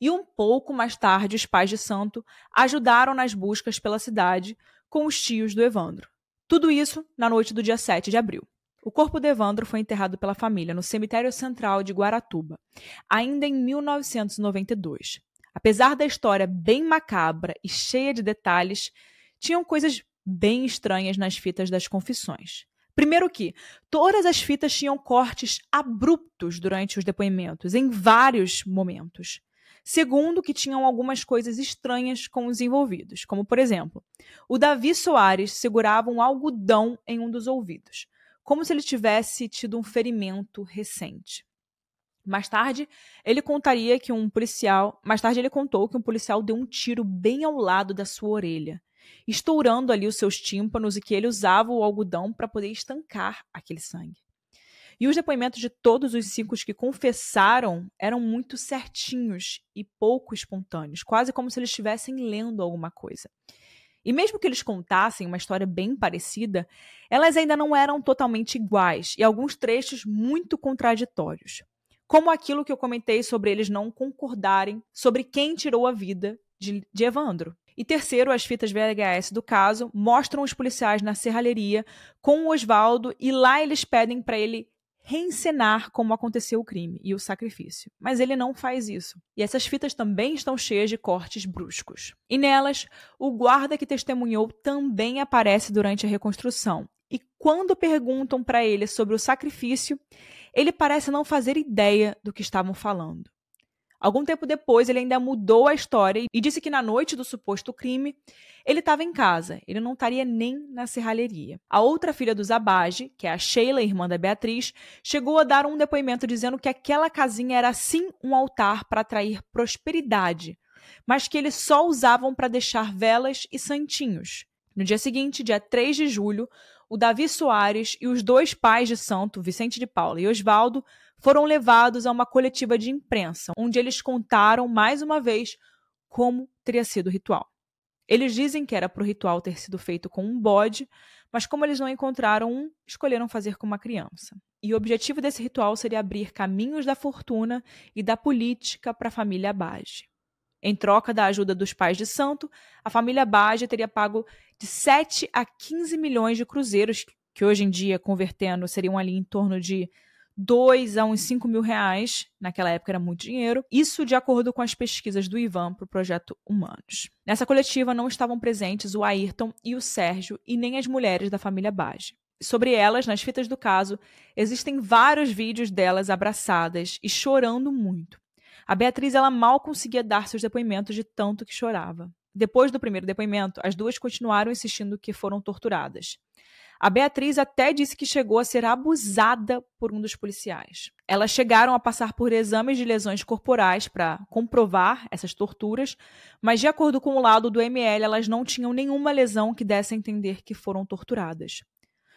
E um pouco mais tarde, os pais de Santo ajudaram nas buscas pela cidade com os tios do Evandro. Tudo isso na noite do dia 7 de abril. O corpo de Evandro foi enterrado pela família no cemitério central de Guaratuba, ainda em 1992. Apesar da história bem macabra e cheia de detalhes, tinham coisas bem estranhas nas fitas das confissões. Primeiro que todas as fitas tinham cortes abruptos durante os depoimentos, em vários momentos. Segundo, que tinham algumas coisas estranhas com os envolvidos, como por exemplo, o Davi Soares segurava um algodão em um dos ouvidos, como se ele tivesse tido um ferimento recente. Mais tarde, ele contaria que um policial, mais tarde ele contou que um policial deu um tiro bem ao lado da sua orelha estourando ali os seus tímpanos e que ele usava o algodão para poder estancar aquele sangue. E os depoimentos de todos os cinco que confessaram eram muito certinhos e pouco espontâneos, quase como se eles estivessem lendo alguma coisa. E mesmo que eles contassem uma história bem parecida, elas ainda não eram totalmente iguais e alguns trechos muito contraditórios. Como aquilo que eu comentei sobre eles não concordarem sobre quem tirou a vida de, de Evandro. E terceiro, as fitas VHS do caso mostram os policiais na serralheria com o Oswaldo e lá eles pedem para ele reencenar como aconteceu o crime e o sacrifício. Mas ele não faz isso. E essas fitas também estão cheias de cortes bruscos. E nelas, o guarda que testemunhou também aparece durante a reconstrução. E quando perguntam para ele sobre o sacrifício, ele parece não fazer ideia do que estavam falando. Algum tempo depois, ele ainda mudou a história e disse que na noite do suposto crime, ele estava em casa, ele não estaria nem na serralheria. A outra filha do Zabage, que é a Sheila, irmã da Beatriz, chegou a dar um depoimento dizendo que aquela casinha era sim um altar para atrair prosperidade, mas que eles só usavam para deixar velas e santinhos. No dia seguinte, dia 3 de julho, o Davi Soares e os dois pais de santo, Vicente de Paula e Osvaldo, foram levados a uma coletiva de imprensa, onde eles contaram mais uma vez como teria sido o ritual. Eles dizem que era para o ritual ter sido feito com um bode, mas como eles não encontraram um, escolheram fazer com uma criança. E o objetivo desse ritual seria abrir caminhos da fortuna e da política para a família Bage. Em troca da ajuda dos pais de santo, a família Bage teria pago de 7 a 15 milhões de cruzeiros, que hoje em dia, convertendo, seriam ali em torno de 2 a uns 5 mil reais, naquela época era muito dinheiro, isso de acordo com as pesquisas do Ivan para o projeto Humanos. Nessa coletiva não estavam presentes o Ayrton e o Sérgio e nem as mulheres da família Bage. Sobre elas, nas fitas do caso, existem vários vídeos delas abraçadas e chorando muito. A Beatriz ela mal conseguia dar seus depoimentos de tanto que chorava. Depois do primeiro depoimento, as duas continuaram insistindo que foram torturadas. A Beatriz até disse que chegou a ser abusada por um dos policiais. Elas chegaram a passar por exames de lesões corporais para comprovar essas torturas, mas, de acordo com o lado do ML, elas não tinham nenhuma lesão que desse a entender que foram torturadas.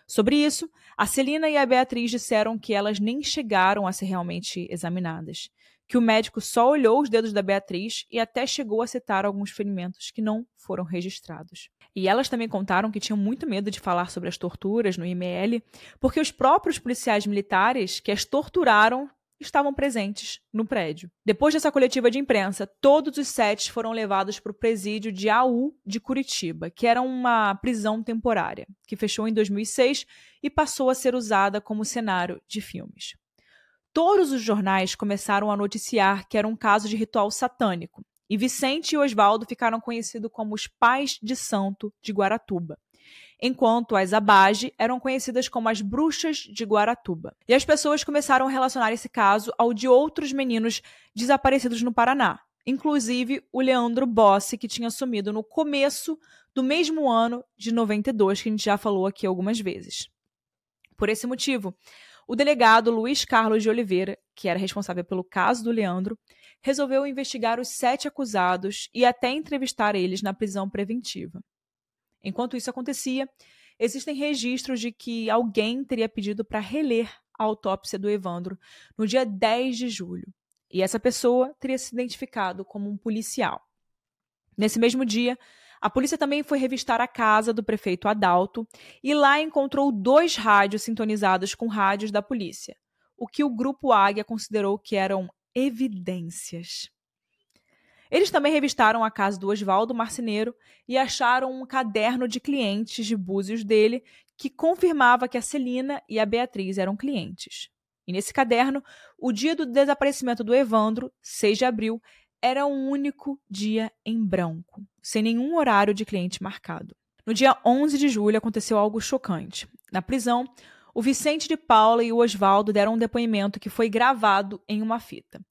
Sobre isso, a Celina e a Beatriz disseram que elas nem chegaram a ser realmente examinadas, que o médico só olhou os dedos da Beatriz e até chegou a citar alguns ferimentos que não foram registrados. E elas também contaram que tinham muito medo de falar sobre as torturas no IML, porque os próprios policiais militares que as torturaram estavam presentes no prédio. Depois dessa coletiva de imprensa, todos os sete foram levados para o presídio de AU de Curitiba, que era uma prisão temporária, que fechou em 2006 e passou a ser usada como cenário de filmes. Todos os jornais começaram a noticiar que era um caso de ritual satânico, e Vicente e Oswaldo ficaram conhecidos como os pais de santo de Guaratuba, enquanto as Abage eram conhecidas como as bruxas de Guaratuba. E as pessoas começaram a relacionar esse caso ao de outros meninos desaparecidos no Paraná, inclusive o Leandro Bossi, que tinha assumido no começo do mesmo ano de 92, que a gente já falou aqui algumas vezes. Por esse motivo, o delegado Luiz Carlos de Oliveira, que era responsável pelo caso do Leandro, resolveu investigar os sete acusados e até entrevistar eles na prisão preventiva. Enquanto isso acontecia, existem registros de que alguém teria pedido para reler a autópsia do Evandro no dia 10 de julho, e essa pessoa teria se identificado como um policial. Nesse mesmo dia, a polícia também foi revistar a casa do prefeito Adalto e lá encontrou dois rádios sintonizados com rádios da polícia, o que o grupo Águia considerou que eram evidências. Eles também revistaram a casa do Oswaldo Marceneiro e acharam um caderno de clientes de búzios dele que confirmava que a Celina e a Beatriz eram clientes. E nesse caderno, o dia do desaparecimento do Evandro, 6 de abril, era um único dia em branco, sem nenhum horário de cliente marcado. No dia 11 de julho aconteceu algo chocante. Na prisão, o Vicente de Paula e o Oswaldo deram um depoimento que foi gravado em uma fita.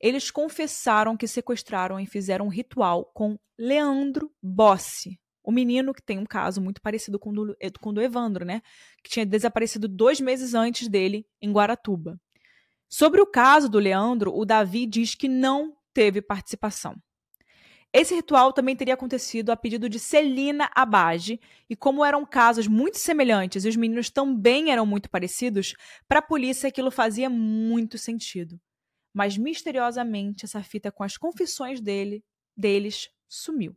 Eles confessaram que sequestraram e fizeram um ritual com Leandro Bossi, o menino que tem um caso muito parecido com o do, com o do Evandro, né? Que tinha desaparecido dois meses antes dele em Guaratuba. Sobre o caso do Leandro, o Davi diz que não teve participação. Esse ritual também teria acontecido a pedido de Celina Abage, e como eram casos muito semelhantes e os meninos também eram muito parecidos, para a polícia aquilo fazia muito sentido. Mas misteriosamente essa fita com as confissões dele, deles sumiu.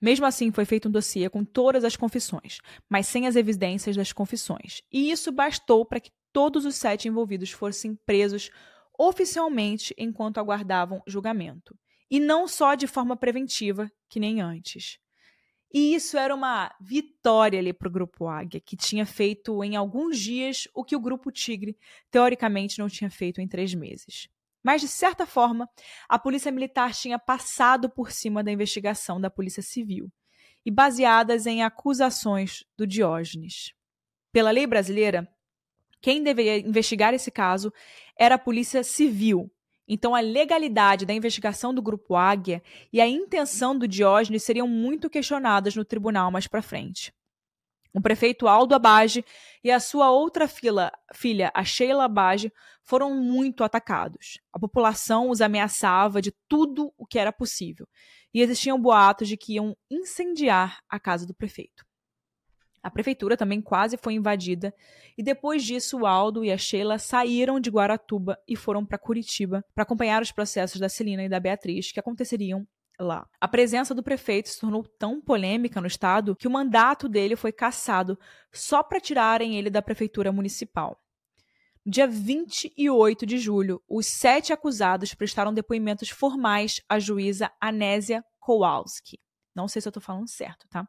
Mesmo assim, foi feito um dossiê com todas as confissões, mas sem as evidências das confissões. E isso bastou para que todos os sete envolvidos fossem presos oficialmente enquanto aguardavam julgamento. E não só de forma preventiva, que nem antes. E isso era uma vitória ali para o Grupo Águia, que tinha feito em alguns dias o que o Grupo Tigre, teoricamente, não tinha feito em três meses. Mas, de certa forma, a Polícia Militar tinha passado por cima da investigação da Polícia Civil, e baseadas em acusações do Diógenes. Pela lei brasileira, quem deveria investigar esse caso era a Polícia Civil. Então, a legalidade da investigação do Grupo Águia e a intenção do Diógenes seriam muito questionadas no tribunal mais para frente. O prefeito Aldo Abage e a sua outra filha, filha, a Sheila Abage, foram muito atacados. A população os ameaçava de tudo o que era possível. E existiam boatos de que iam incendiar a casa do prefeito. A prefeitura também quase foi invadida e depois disso o Aldo e a Sheila saíram de Guaratuba e foram para Curitiba para acompanhar os processos da Celina e da Beatriz que aconteceriam lá. A presença do prefeito se tornou tão polêmica no estado que o mandato dele foi cassado só para tirarem ele da prefeitura municipal. No dia 28 de julho, os sete acusados prestaram depoimentos formais à juíza Anésia Kowalski. Não sei se eu estou falando certo, tá?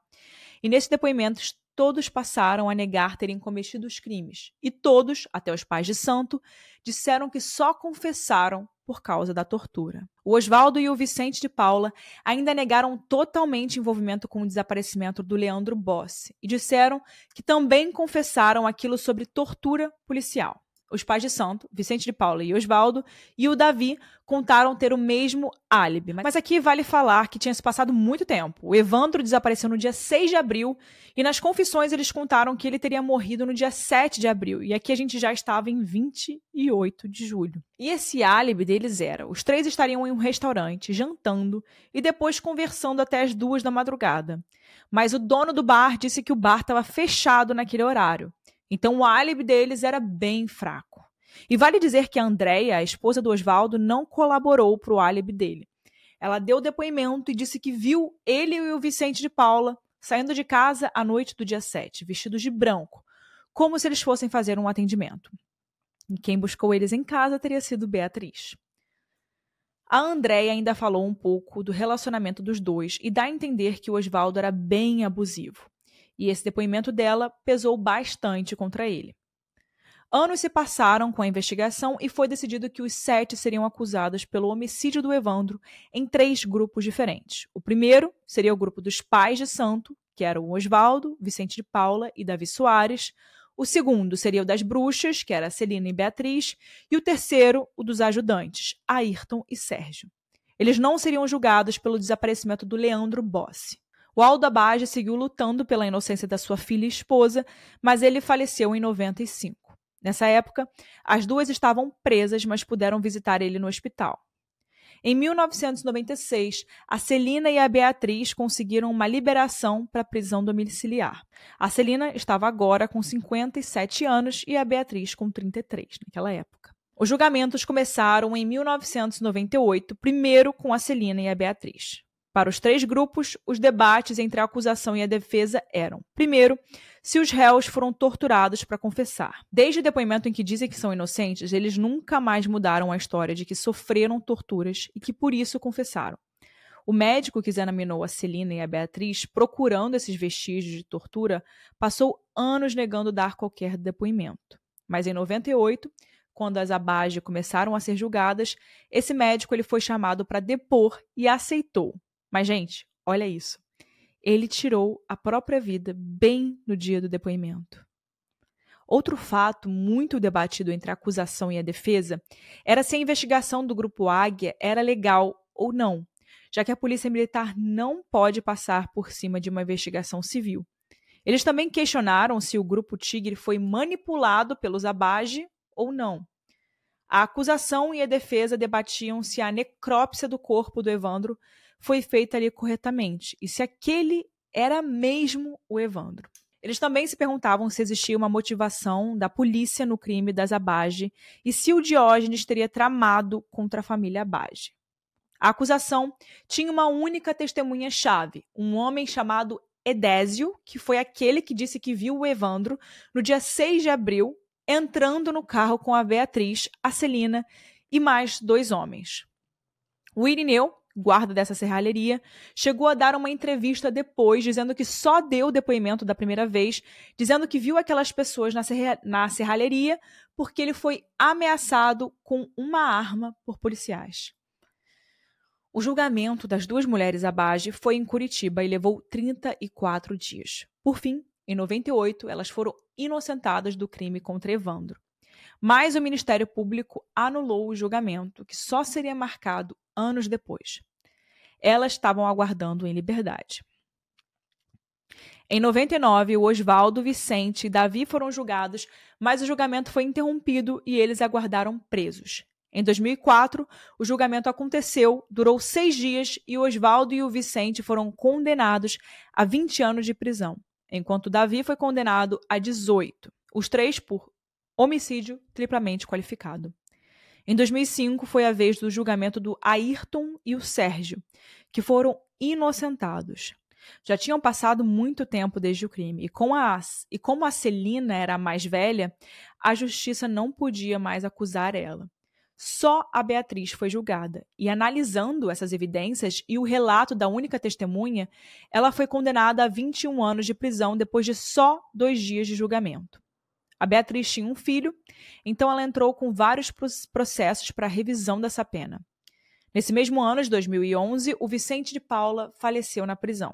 E nesses depoimentos, todos passaram a negar terem cometido os crimes. E todos, até os pais de santo, disseram que só confessaram por causa da tortura. O Oswaldo e o Vicente de Paula ainda negaram totalmente envolvimento com o desaparecimento do Leandro Bossi e disseram que também confessaram aquilo sobre tortura policial os pais de Santo, Vicente de Paula e Osvaldo, e o Davi contaram ter o mesmo álibi. Mas aqui vale falar que tinha se passado muito tempo. O Evandro desapareceu no dia 6 de abril e nas confissões eles contaram que ele teria morrido no dia 7 de abril. E aqui a gente já estava em 28 de julho. E esse álibi deles era: os três estariam em um restaurante, jantando e depois conversando até as duas da madrugada. Mas o dono do bar disse que o bar estava fechado naquele horário. Então o álibi deles era bem fraco. E vale dizer que a Andréia, a esposa do Oswaldo, não colaborou para o álibi dele. Ela deu depoimento e disse que viu ele e o Vicente de Paula saindo de casa à noite do dia 7, vestidos de branco, como se eles fossem fazer um atendimento. E quem buscou eles em casa teria sido Beatriz. A Andréia ainda falou um pouco do relacionamento dos dois e dá a entender que o Oswaldo era bem abusivo e esse depoimento dela pesou bastante contra ele. Anos se passaram com a investigação e foi decidido que os sete seriam acusados pelo homicídio do Evandro em três grupos diferentes. O primeiro seria o grupo dos pais de santo, que eram Oswaldo, Vicente de Paula e Davi Soares. O segundo seria o das bruxas, que era Celina e Beatriz. E o terceiro, o dos ajudantes, Ayrton e Sérgio. eles não seriam julgados pelo desaparecimento do Leandro Bossi. O Aldo seguiu lutando pela inocência da sua filha e esposa, mas ele faleceu em 95. Nessa época, as duas estavam presas, mas puderam visitar ele no hospital. Em 1996, a Celina e a Beatriz conseguiram uma liberação para prisão domiciliar. A Celina estava agora com 57 anos e a Beatriz com 33 naquela época. Os julgamentos começaram em 1998, primeiro com a Celina e a Beatriz. Para os três grupos, os debates entre a acusação e a defesa eram: primeiro, se os réus foram torturados para confessar. Desde o depoimento em que dizem que são inocentes, eles nunca mais mudaram a história de que sofreram torturas e que por isso confessaram. O médico que examinou a Celina e a Beatriz, procurando esses vestígios de tortura, passou anos negando dar qualquer depoimento. Mas em 98, quando as Abage começaram a ser julgadas, esse médico ele foi chamado para depor e aceitou. Mas, gente, olha isso. Ele tirou a própria vida bem no dia do depoimento. Outro fato muito debatido entre a acusação e a defesa era se a investigação do Grupo Águia era legal ou não, já que a Polícia Militar não pode passar por cima de uma investigação civil. Eles também questionaram se o Grupo Tigre foi manipulado pelos Abage ou não. A acusação e a defesa debatiam se a necrópsia do corpo do Evandro foi feita ali corretamente e se aquele era mesmo o Evandro. Eles também se perguntavam se existia uma motivação da polícia no crime das Abage e se o Diógenes teria tramado contra a família Abage. A acusação tinha uma única testemunha-chave, um homem chamado Edésio, que foi aquele que disse que viu o Evandro no dia 6 de abril entrando no carro com a Beatriz, a Celina e mais dois homens. O Irineu guarda dessa serralheria, chegou a dar uma entrevista depois, dizendo que só deu o depoimento da primeira vez, dizendo que viu aquelas pessoas na, serra, na serralheria porque ele foi ameaçado com uma arma por policiais. O julgamento das duas mulheres Abage foi em Curitiba e levou 34 dias. Por fim, em 98, elas foram inocentadas do crime contra Evandro. Mas o Ministério Público anulou o julgamento, que só seria marcado anos depois. Elas estavam aguardando em liberdade. Em 99, o Oswaldo, Vicente e Davi foram julgados, mas o julgamento foi interrompido e eles aguardaram presos. Em 2004, o julgamento aconteceu, durou seis dias e o Oswaldo e o Vicente foram condenados a 20 anos de prisão, enquanto Davi foi condenado a 18, os três por homicídio triplamente qualificado. Em 2005 foi a vez do julgamento do Ayrton e o Sérgio, que foram inocentados. Já tinham passado muito tempo desde o crime, e, com a, e como a Celina era a mais velha, a justiça não podia mais acusar ela. Só a Beatriz foi julgada, e analisando essas evidências e o relato da única testemunha, ela foi condenada a 21 anos de prisão depois de só dois dias de julgamento. A Beatriz tinha um filho, então ela entrou com vários processos para revisão dessa pena. Nesse mesmo ano de 2011, o Vicente de Paula faleceu na prisão.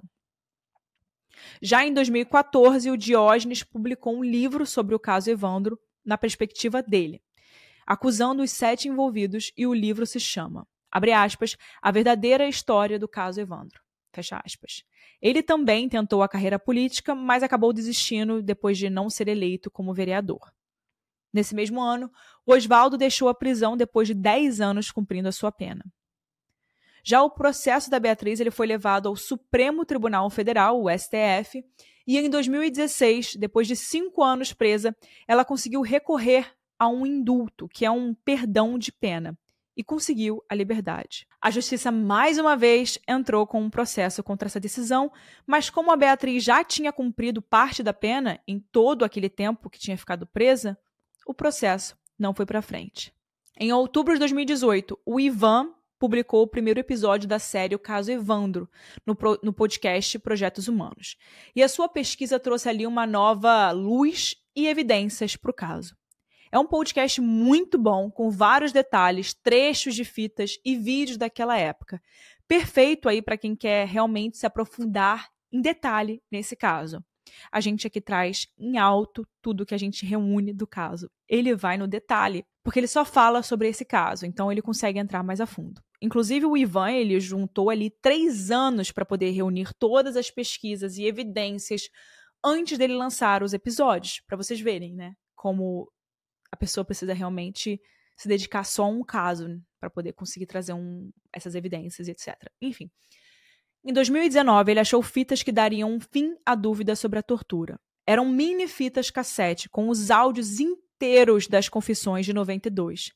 Já em 2014, o Diógenes publicou um livro sobre o caso Evandro, na perspectiva dele, acusando os sete envolvidos, e o livro se chama, aspas, A Verdadeira História do Caso Evandro. Fecha aspas. Ele também tentou a carreira política, mas acabou desistindo depois de não ser eleito como vereador. Nesse mesmo ano, Oswaldo deixou a prisão depois de 10 anos cumprindo a sua pena. Já o processo da Beatriz ele foi levado ao Supremo Tribunal Federal, o STF, e em 2016, depois de cinco anos presa, ela conseguiu recorrer a um indulto, que é um perdão de pena e conseguiu a liberdade. A justiça mais uma vez entrou com um processo contra essa decisão, mas como a Beatriz já tinha cumprido parte da pena em todo aquele tempo que tinha ficado presa, o processo não foi para frente. Em outubro de 2018, o Ivan publicou o primeiro episódio da série O Caso Evandro, no, pro, no podcast Projetos Humanos. E a sua pesquisa trouxe ali uma nova luz e evidências para o caso. É um podcast muito bom, com vários detalhes, trechos de fitas e vídeos daquela época. Perfeito aí para quem quer realmente se aprofundar em detalhe nesse caso. a gente aqui traz em alto tudo que a gente reúne do caso. Ele vai no detalhe, porque ele só fala sobre esse caso, então ele consegue entrar mais a fundo. Inclusive, o Ivan ele juntou ali três anos para poder reunir todas as pesquisas e evidências antes dele lançar os episódios, para vocês verem, né? Como a pessoa precisa realmente se dedicar só a um caso para poder conseguir trazer um, essas evidências etc. Enfim. Em 2019, ele achou fitas que dariam um fim à dúvida sobre a tortura. Eram mini fitas cassete com os áudios inteiros das confissões de 92.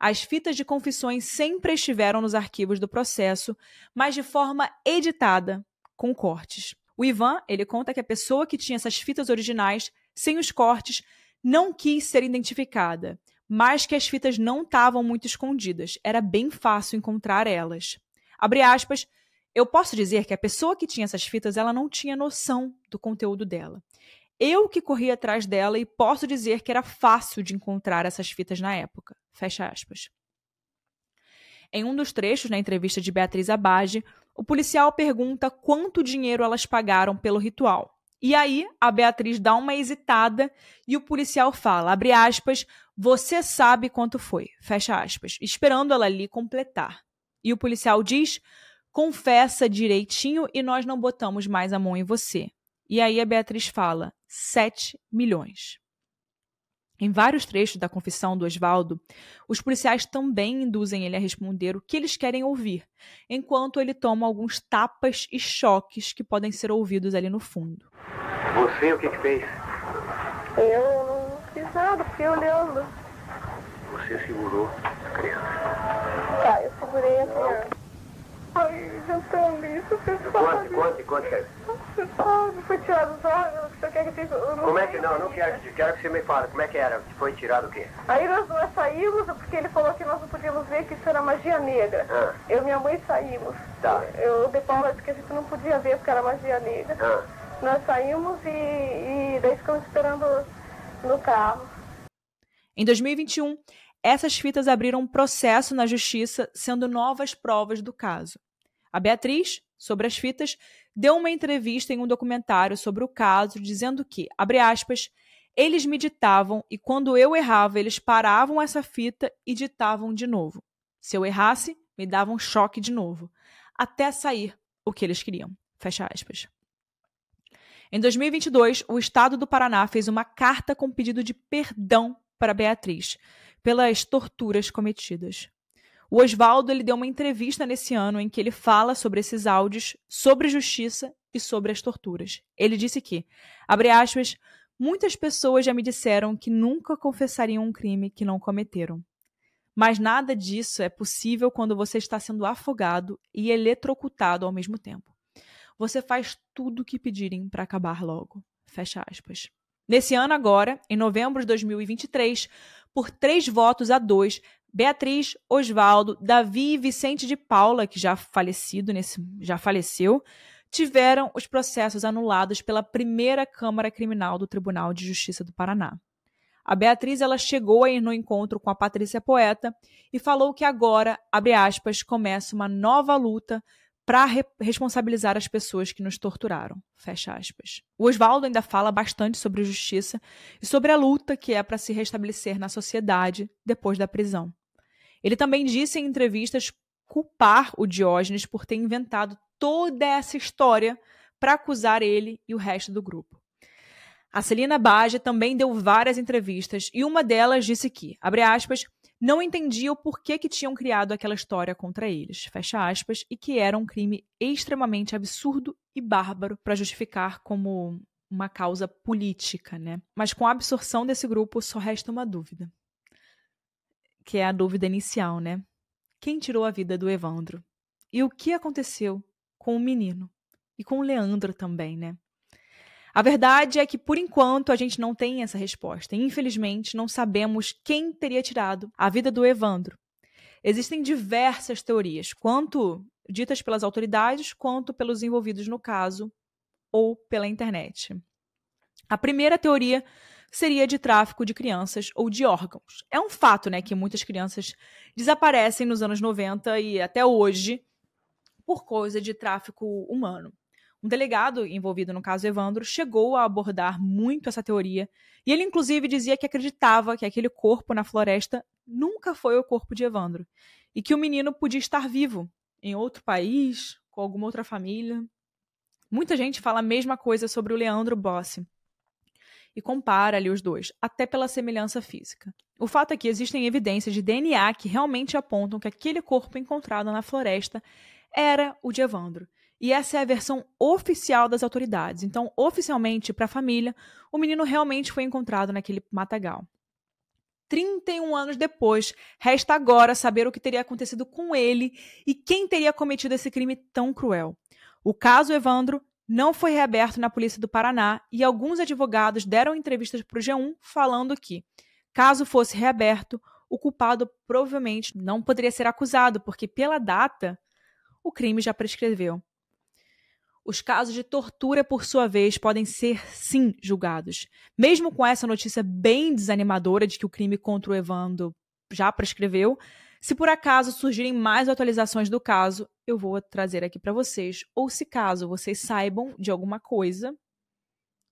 As fitas de confissões sempre estiveram nos arquivos do processo, mas de forma editada, com cortes. O Ivan, ele conta que a pessoa que tinha essas fitas originais, sem os cortes, não quis ser identificada, mas que as fitas não estavam muito escondidas, era bem fácil encontrar elas. Abre aspas, eu posso dizer que a pessoa que tinha essas fitas, ela não tinha noção do conteúdo dela. Eu que corri atrás dela e posso dizer que era fácil de encontrar essas fitas na época. Fecha aspas. Em um dos trechos na entrevista de Beatriz Abage, o policial pergunta quanto dinheiro elas pagaram pelo ritual. E aí, a Beatriz dá uma hesitada e o policial fala, abre aspas, você sabe quanto foi, fecha aspas, esperando ela ali completar. E o policial diz, confessa direitinho e nós não botamos mais a mão em você. E aí a Beatriz fala: 7 milhões. Em vários trechos da confissão do Oswaldo, os policiais também induzem ele a responder o que eles querem ouvir, enquanto ele toma alguns tapas e choques que podem ser ouvidos ali no fundo. Você o que, que fez? Eu não fiz nada, fui olhando. Você segurou a criança? Tá, eu segurei a criança. Ai, jantando isso, você sabe. Conte, conte, conte, cara. Foi tirado os órgãos, você quer que eu não Como é que, não, não quero, quero que você me fale, como é que era? Foi tirado o quê? Aí nós, nós saímos, porque ele falou que nós não podíamos ver que isso era magia negra. Ah. Eu e minha mãe saímos. Tá. Eu dei Paula disse que a gente não podia ver porque era magia negra. Ah, Nós saímos e, e daí ficamos esperando no carro. Em 2021, essas fitas abriram um processo na justiça, sendo novas provas do caso. A Beatriz, sobre as fitas, deu uma entrevista em um documentário sobre o caso, dizendo que, abre aspas, eles me ditavam e quando eu errava, eles paravam essa fita e ditavam de novo. Se eu errasse, me davam choque de novo, até sair o que eles queriam. Fecha aspas. Em 2022, o Estado do Paraná fez uma carta com pedido de perdão para Beatriz pelas torturas cometidas. O Oswaldo ele deu uma entrevista nesse ano em que ele fala sobre esses áudios, sobre justiça e sobre as torturas. Ele disse que, abre aspas, muitas pessoas já me disseram que nunca confessariam um crime que não cometeram. Mas nada disso é possível quando você está sendo afogado e eletrocutado ao mesmo tempo. Você faz tudo o que pedirem para acabar logo. Fecha aspas. Nesse ano agora, em novembro de 2023, por três votos a dois, Beatriz, Oswaldo, Davi e Vicente de Paula, que já falecido nesse, já faleceu, tiveram os processos anulados pela primeira Câmara Criminal do Tribunal de Justiça do Paraná. A Beatriz ela chegou a ir no encontro com a Patrícia Poeta e falou que agora, abre aspas, começa uma nova luta para re responsabilizar as pessoas que nos torturaram. Fecha aspas. O Oswaldo ainda fala bastante sobre justiça e sobre a luta que é para se restabelecer na sociedade depois da prisão. Ele também disse em entrevistas culpar o Diógenes por ter inventado toda essa história para acusar ele e o resto do grupo. A Celina Baja também deu várias entrevistas e uma delas disse que, abre aspas, não entendia o porquê que tinham criado aquela história contra eles, fecha aspas, e que era um crime extremamente absurdo e bárbaro para justificar como uma causa política, né? Mas com a absorção desse grupo só resta uma dúvida, que é a dúvida inicial, né? Quem tirou a vida do Evandro? E o que aconteceu com o menino? E com o Leandro também, né? A verdade é que, por enquanto, a gente não tem essa resposta. Infelizmente, não sabemos quem teria tirado a vida do Evandro. Existem diversas teorias, quanto ditas pelas autoridades, quanto pelos envolvidos no caso ou pela internet. A primeira teoria seria de tráfico de crianças ou de órgãos. É um fato, né, que muitas crianças desaparecem nos anos 90 e até hoje por causa de tráfico humano. Um delegado envolvido no caso Evandro chegou a abordar muito essa teoria, e ele inclusive dizia que acreditava que aquele corpo na floresta nunca foi o corpo de Evandro, e que o menino podia estar vivo em outro país, com alguma outra família. Muita gente fala a mesma coisa sobre o Leandro Bossi e compara ali os dois, até pela semelhança física. O fato é que existem evidências de DNA que realmente apontam que aquele corpo encontrado na floresta era o de Evandro. E essa é a versão oficial das autoridades. Então, oficialmente, para a família, o menino realmente foi encontrado naquele matagal. 31 anos depois, resta agora saber o que teria acontecido com ele e quem teria cometido esse crime tão cruel. O caso Evandro não foi reaberto na Polícia do Paraná e alguns advogados deram entrevistas para o G1 falando que, caso fosse reaberto, o culpado provavelmente não poderia ser acusado, porque pela data o crime já prescreveu. Os casos de tortura, por sua vez, podem ser sim julgados. Mesmo com essa notícia bem desanimadora de que o crime contra o Evandro já prescreveu, se por acaso surgirem mais atualizações do caso, eu vou trazer aqui para vocês. Ou se caso vocês saibam de alguma coisa,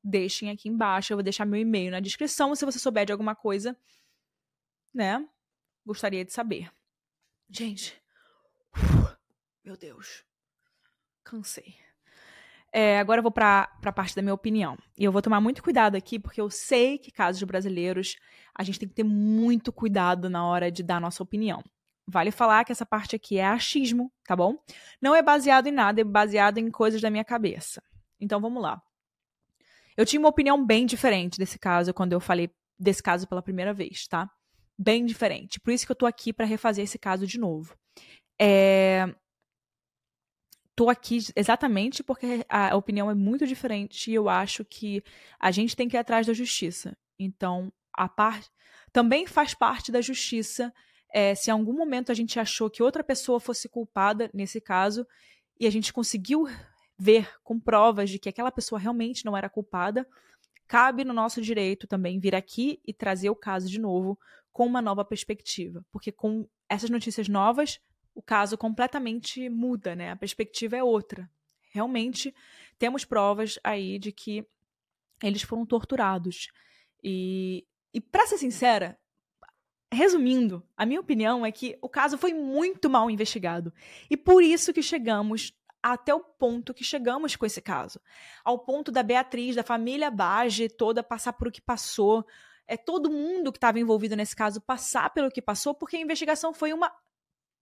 deixem aqui embaixo. Eu vou deixar meu e-mail na descrição. Se você souber de alguma coisa, né? Gostaria de saber. Gente, meu Deus, cansei. É, agora eu vou para a parte da minha opinião. E eu vou tomar muito cuidado aqui, porque eu sei que casos brasileiros a gente tem que ter muito cuidado na hora de dar nossa opinião. Vale falar que essa parte aqui é achismo, tá bom? Não é baseado em nada, é baseado em coisas da minha cabeça. Então vamos lá. Eu tinha uma opinião bem diferente desse caso quando eu falei desse caso pela primeira vez, tá? Bem diferente. Por isso que eu tô aqui para refazer esse caso de novo. É, tô aqui exatamente porque a opinião é muito diferente e eu acho que a gente tem que ir atrás da justiça. Então, a parte também faz parte da justiça é, se em algum momento a gente achou que outra pessoa fosse culpada nesse caso e a gente conseguiu ver com provas de que aquela pessoa realmente não era culpada, cabe no nosso direito também vir aqui e trazer o caso de novo com uma nova perspectiva, porque com essas notícias novas o caso completamente muda, né? A perspectiva é outra. Realmente temos provas aí de que eles foram torturados. E, e para ser sincera, resumindo, a minha opinião é que o caso foi muito mal investigado. E por isso que chegamos até o ponto que chegamos com esse caso. Ao ponto da Beatriz, da família Bage toda passar por o que passou. É todo mundo que estava envolvido nesse caso passar pelo que passou, porque a investigação foi uma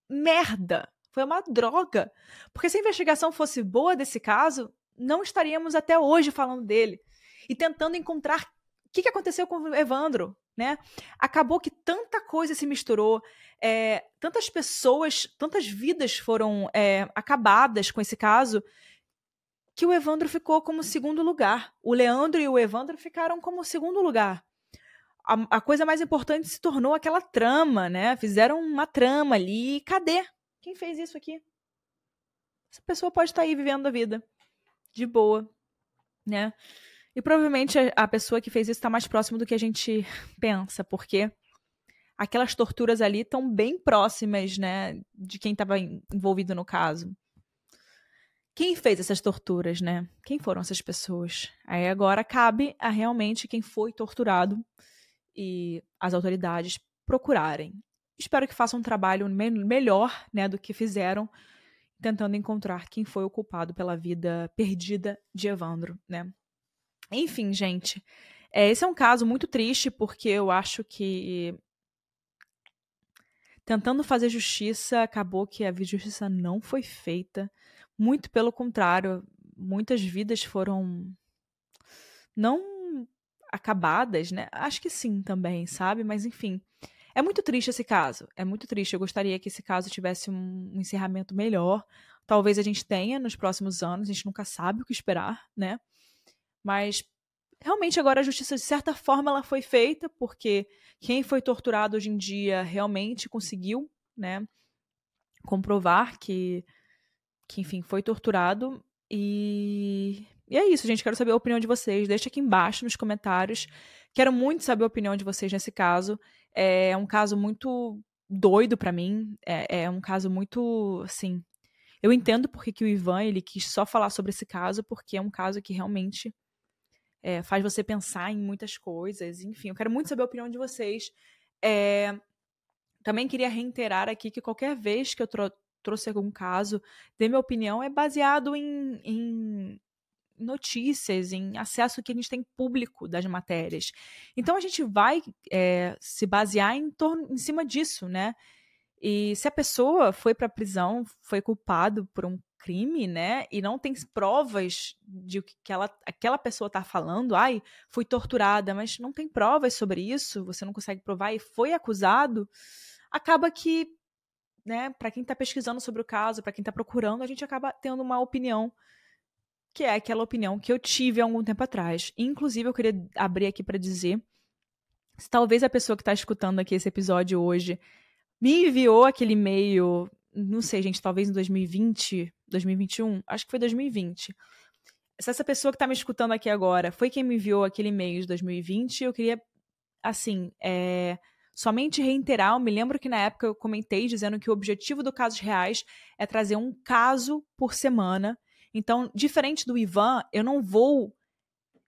merda. Foi uma droga. Porque se a investigação fosse boa desse caso, não estaríamos até hoje falando dele e tentando encontrar o que, que aconteceu com o Evandro, né? Acabou que tanta coisa se misturou, é, tantas pessoas, tantas vidas foram é, acabadas com esse caso, que o Evandro ficou como segundo lugar. O Leandro e o Evandro ficaram como segundo lugar a, a, coisa mais importante se tornou aquela trama, né? Fizeram uma trama ali. Cadê? Quem fez isso aqui? Essa pessoa pode estar aí vivendo a vida de boa, né? E provavelmente a pessoa que fez isso está mais próximo do que a gente pensa, porque aquelas torturas ali estão bem próximas, né, de quem estava envolvido no caso. Quem fez essas torturas, né? Quem foram essas pessoas? Aí agora cabe a realmente quem foi torturado e as autoridades procurarem. Espero que façam um trabalho me melhor né, do que fizeram, tentando encontrar quem foi o culpado pela vida perdida de Evandro. Né? Enfim, gente, é, esse é um caso muito triste porque eu acho que tentando fazer justiça, acabou que a justiça não foi feita. Muito pelo contrário, muitas vidas foram não acabadas, né? Acho que sim também, sabe? Mas enfim. É muito triste esse caso. É muito triste. Eu gostaria que esse caso tivesse um, encerramento melhor. Talvez a gente tenha nos próximos anos, a gente nunca sabe o que esperar, né? Mas realmente agora a justiça, de certa forma, ela foi feita, porque quem foi torturado hoje em dia realmente conseguiu, né? Comprovar que, que enfim, foi torturado. E e é isso, gente. Quero saber a opinião de vocês. Deixa aqui embaixo nos comentários. Quero muito saber a opinião de vocês nesse caso. É um caso muito doido para mim. É, é, um caso muito, assim. Eu entendo porque que o Ivan ele quis só falar sobre esse caso, porque é um caso que realmente é, faz você pensar em muitas coisas. Enfim, eu quero muito saber a opinião de vocês. É, também queria reiterar aqui que qualquer vez que eu tro trouxe algum caso, dê minha opinião, é baseado em, em notícias, em acesso que a gente tem público das matérias. Então a gente vai é, se basear em torno, em cima disso, né? E se a pessoa foi para a prisão, foi culpado por um crime, né? E não tem provas de que ela, aquela pessoa está falando, ai, fui torturada, mas não tem provas sobre isso, você não consegue provar e foi acusado, acaba que, né, para quem está pesquisando sobre o caso, para quem está procurando, a gente acaba tendo uma opinião que é aquela opinião que eu tive há algum tempo atrás. Inclusive, eu queria abrir aqui para dizer se talvez a pessoa que está escutando aqui esse episódio hoje me enviou aquele e-mail, não sei, gente, talvez em 2020, 2021, acho que foi 2020. Se essa pessoa que está me escutando aqui agora foi quem me enviou aquele e-mail de 2020, eu queria, assim, é, somente reiterar. Eu me lembro que na época eu comentei dizendo que o objetivo do Casos Reais é trazer um caso por semana então, diferente do Ivan, eu não vou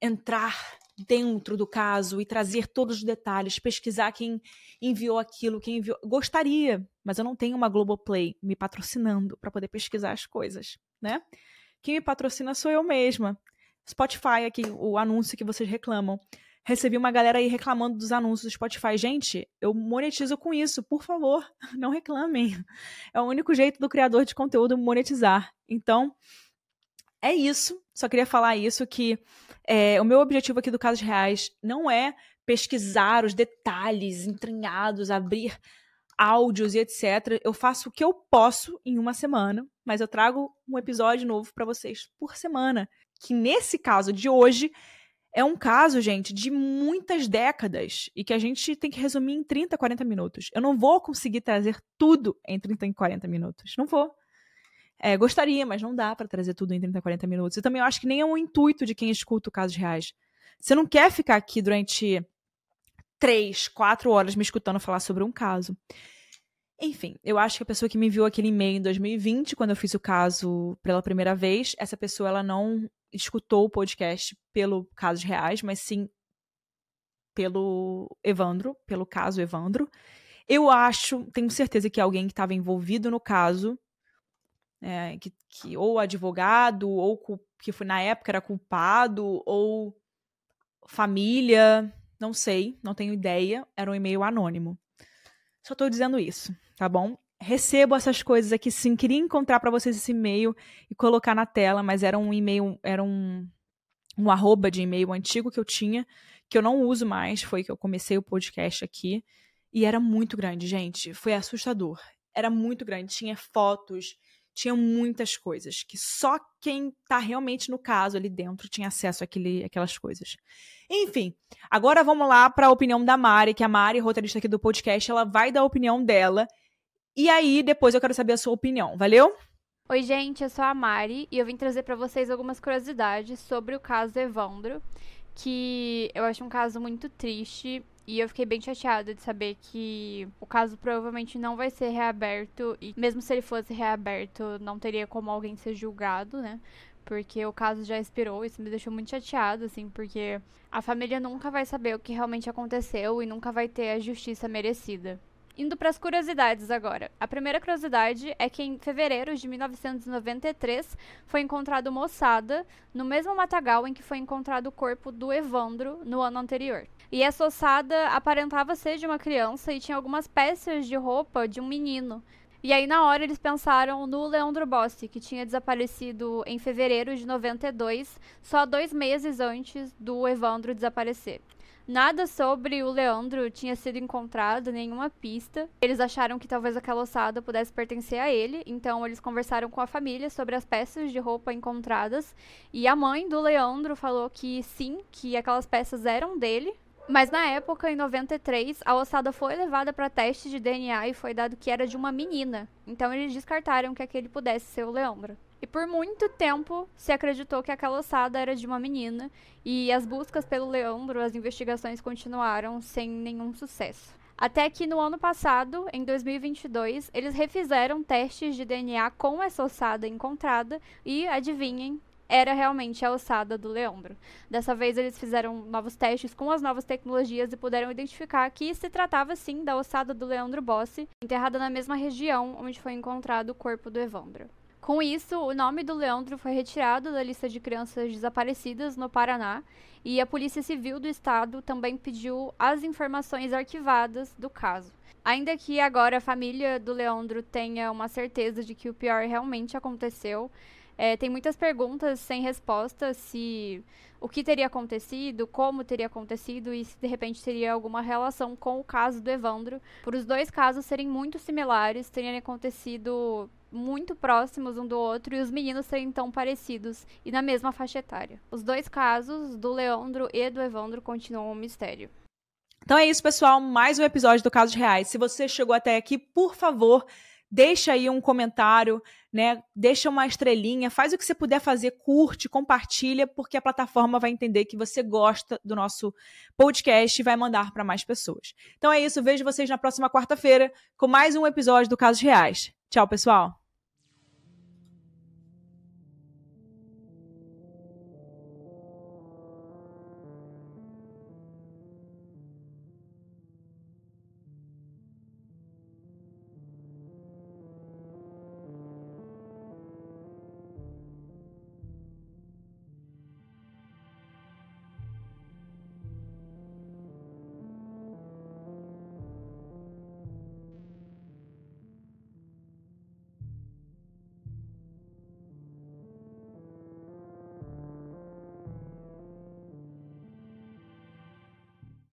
entrar dentro do caso e trazer todos os detalhes, pesquisar quem enviou aquilo, quem enviou. Gostaria, mas eu não tenho uma Globoplay me patrocinando para poder pesquisar as coisas, né? Quem me patrocina sou eu mesma. Spotify aqui, o anúncio que vocês reclamam. Recebi uma galera aí reclamando dos anúncios do Spotify. Gente, eu monetizo com isso, por favor, *laughs* não reclamem. É o único jeito do criador de conteúdo monetizar. Então, é isso. Só queria falar isso que é, o meu objetivo aqui do Casos Reais não é pesquisar os detalhes entranhados, abrir áudios e etc. Eu faço o que eu posso em uma semana, mas eu trago um episódio novo para vocês por semana. Que nesse caso de hoje é um caso, gente, de muitas décadas e que a gente tem que resumir em 30, 40 minutos. Eu não vou conseguir trazer tudo em 30 e 40 minutos. Não vou. É, gostaria, mas não dá para trazer tudo em 30, 40 minutos. E também eu acho que nem é um intuito de quem escuta o Casos Reais. Você não quer ficar aqui durante três, quatro horas me escutando falar sobre um caso. Enfim, eu acho que a pessoa que me enviou aquele e-mail em 2020, quando eu fiz o caso pela primeira vez, essa pessoa ela não escutou o podcast pelo Casos Reais, mas sim pelo Evandro, pelo caso Evandro. Eu acho, tenho certeza que alguém que estava envolvido no caso é, que, que, ou advogado, ou que foi na época era culpado, ou família, não sei, não tenho ideia, era um e-mail anônimo. Só estou dizendo isso, tá bom? Recebo essas coisas aqui sim, queria encontrar para vocês esse e-mail e colocar na tela, mas era um e-mail, era um, um arroba de e-mail antigo que eu tinha, que eu não uso mais, foi que eu comecei o podcast aqui, e era muito grande, gente, foi assustador. Era muito grande, tinha fotos, tinha muitas coisas que só quem tá realmente no caso ali dentro tinha acesso àquele, àquelas coisas. Enfim, agora vamos lá para a opinião da Mari, que a Mari, roteirista aqui do podcast, ela vai dar a opinião dela. E aí, depois eu quero saber a sua opinião, valeu? Oi, gente, eu sou a Mari e eu vim trazer para vocês algumas curiosidades sobre o caso Evandro, que eu acho um caso muito triste e eu fiquei bem chateada de saber que o caso provavelmente não vai ser reaberto. E mesmo se ele fosse reaberto, não teria como alguém ser julgado, né? Porque o caso já expirou. Isso me deixou muito chateado, assim, porque a família nunca vai saber o que realmente aconteceu e nunca vai ter a justiça merecida. Indo para as curiosidades agora. A primeira curiosidade é que em fevereiro de 1993 foi encontrado uma ossada no mesmo matagal em que foi encontrado o corpo do Evandro no ano anterior. E essa ossada aparentava ser de uma criança e tinha algumas peças de roupa de um menino. E aí, na hora, eles pensaram no Leandro Bossi, que tinha desaparecido em fevereiro de 92, só dois meses antes do Evandro desaparecer. Nada sobre o Leandro tinha sido encontrado, nenhuma pista. Eles acharam que talvez aquela ossada pudesse pertencer a ele, então eles conversaram com a família sobre as peças de roupa encontradas. E a mãe do Leandro falou que sim, que aquelas peças eram dele. Mas na época, em 93, a ossada foi levada para teste de DNA e foi dado que era de uma menina. Então eles descartaram que aquele pudesse ser o Leandro. E por muito tempo se acreditou que aquela ossada era de uma menina, e as buscas pelo Leandro, as investigações continuaram sem nenhum sucesso. Até que no ano passado, em 2022, eles refizeram testes de DNA com essa ossada encontrada e, adivinhem, era realmente a ossada do Leandro. Dessa vez eles fizeram novos testes com as novas tecnologias e puderam identificar que se tratava sim da ossada do Leandro Bossi, enterrada na mesma região onde foi encontrado o corpo do Evandro. Com isso, o nome do Leandro foi retirado da lista de crianças desaparecidas no Paraná e a Polícia Civil do Estado também pediu as informações arquivadas do caso. Ainda que agora a família do Leandro tenha uma certeza de que o pior realmente aconteceu, é, tem muitas perguntas sem resposta se o que teria acontecido, como teria acontecido e se de repente teria alguma relação com o caso do Evandro, por os dois casos serem muito similares, terem acontecido muito próximos um do outro e os meninos serem tão parecidos e na mesma faixa etária. Os dois casos, do Leandro e do Evandro, continuam um mistério. Então é isso, pessoal. Mais um episódio do Casos Reais. Se você chegou até aqui, por favor, deixa aí um comentário, né? Deixa uma estrelinha, faz o que você puder fazer, curte, compartilha, porque a plataforma vai entender que você gosta do nosso podcast e vai mandar para mais pessoas. Então é isso, vejo vocês na próxima quarta-feira com mais um episódio do Casos Reais. Tchau, pessoal.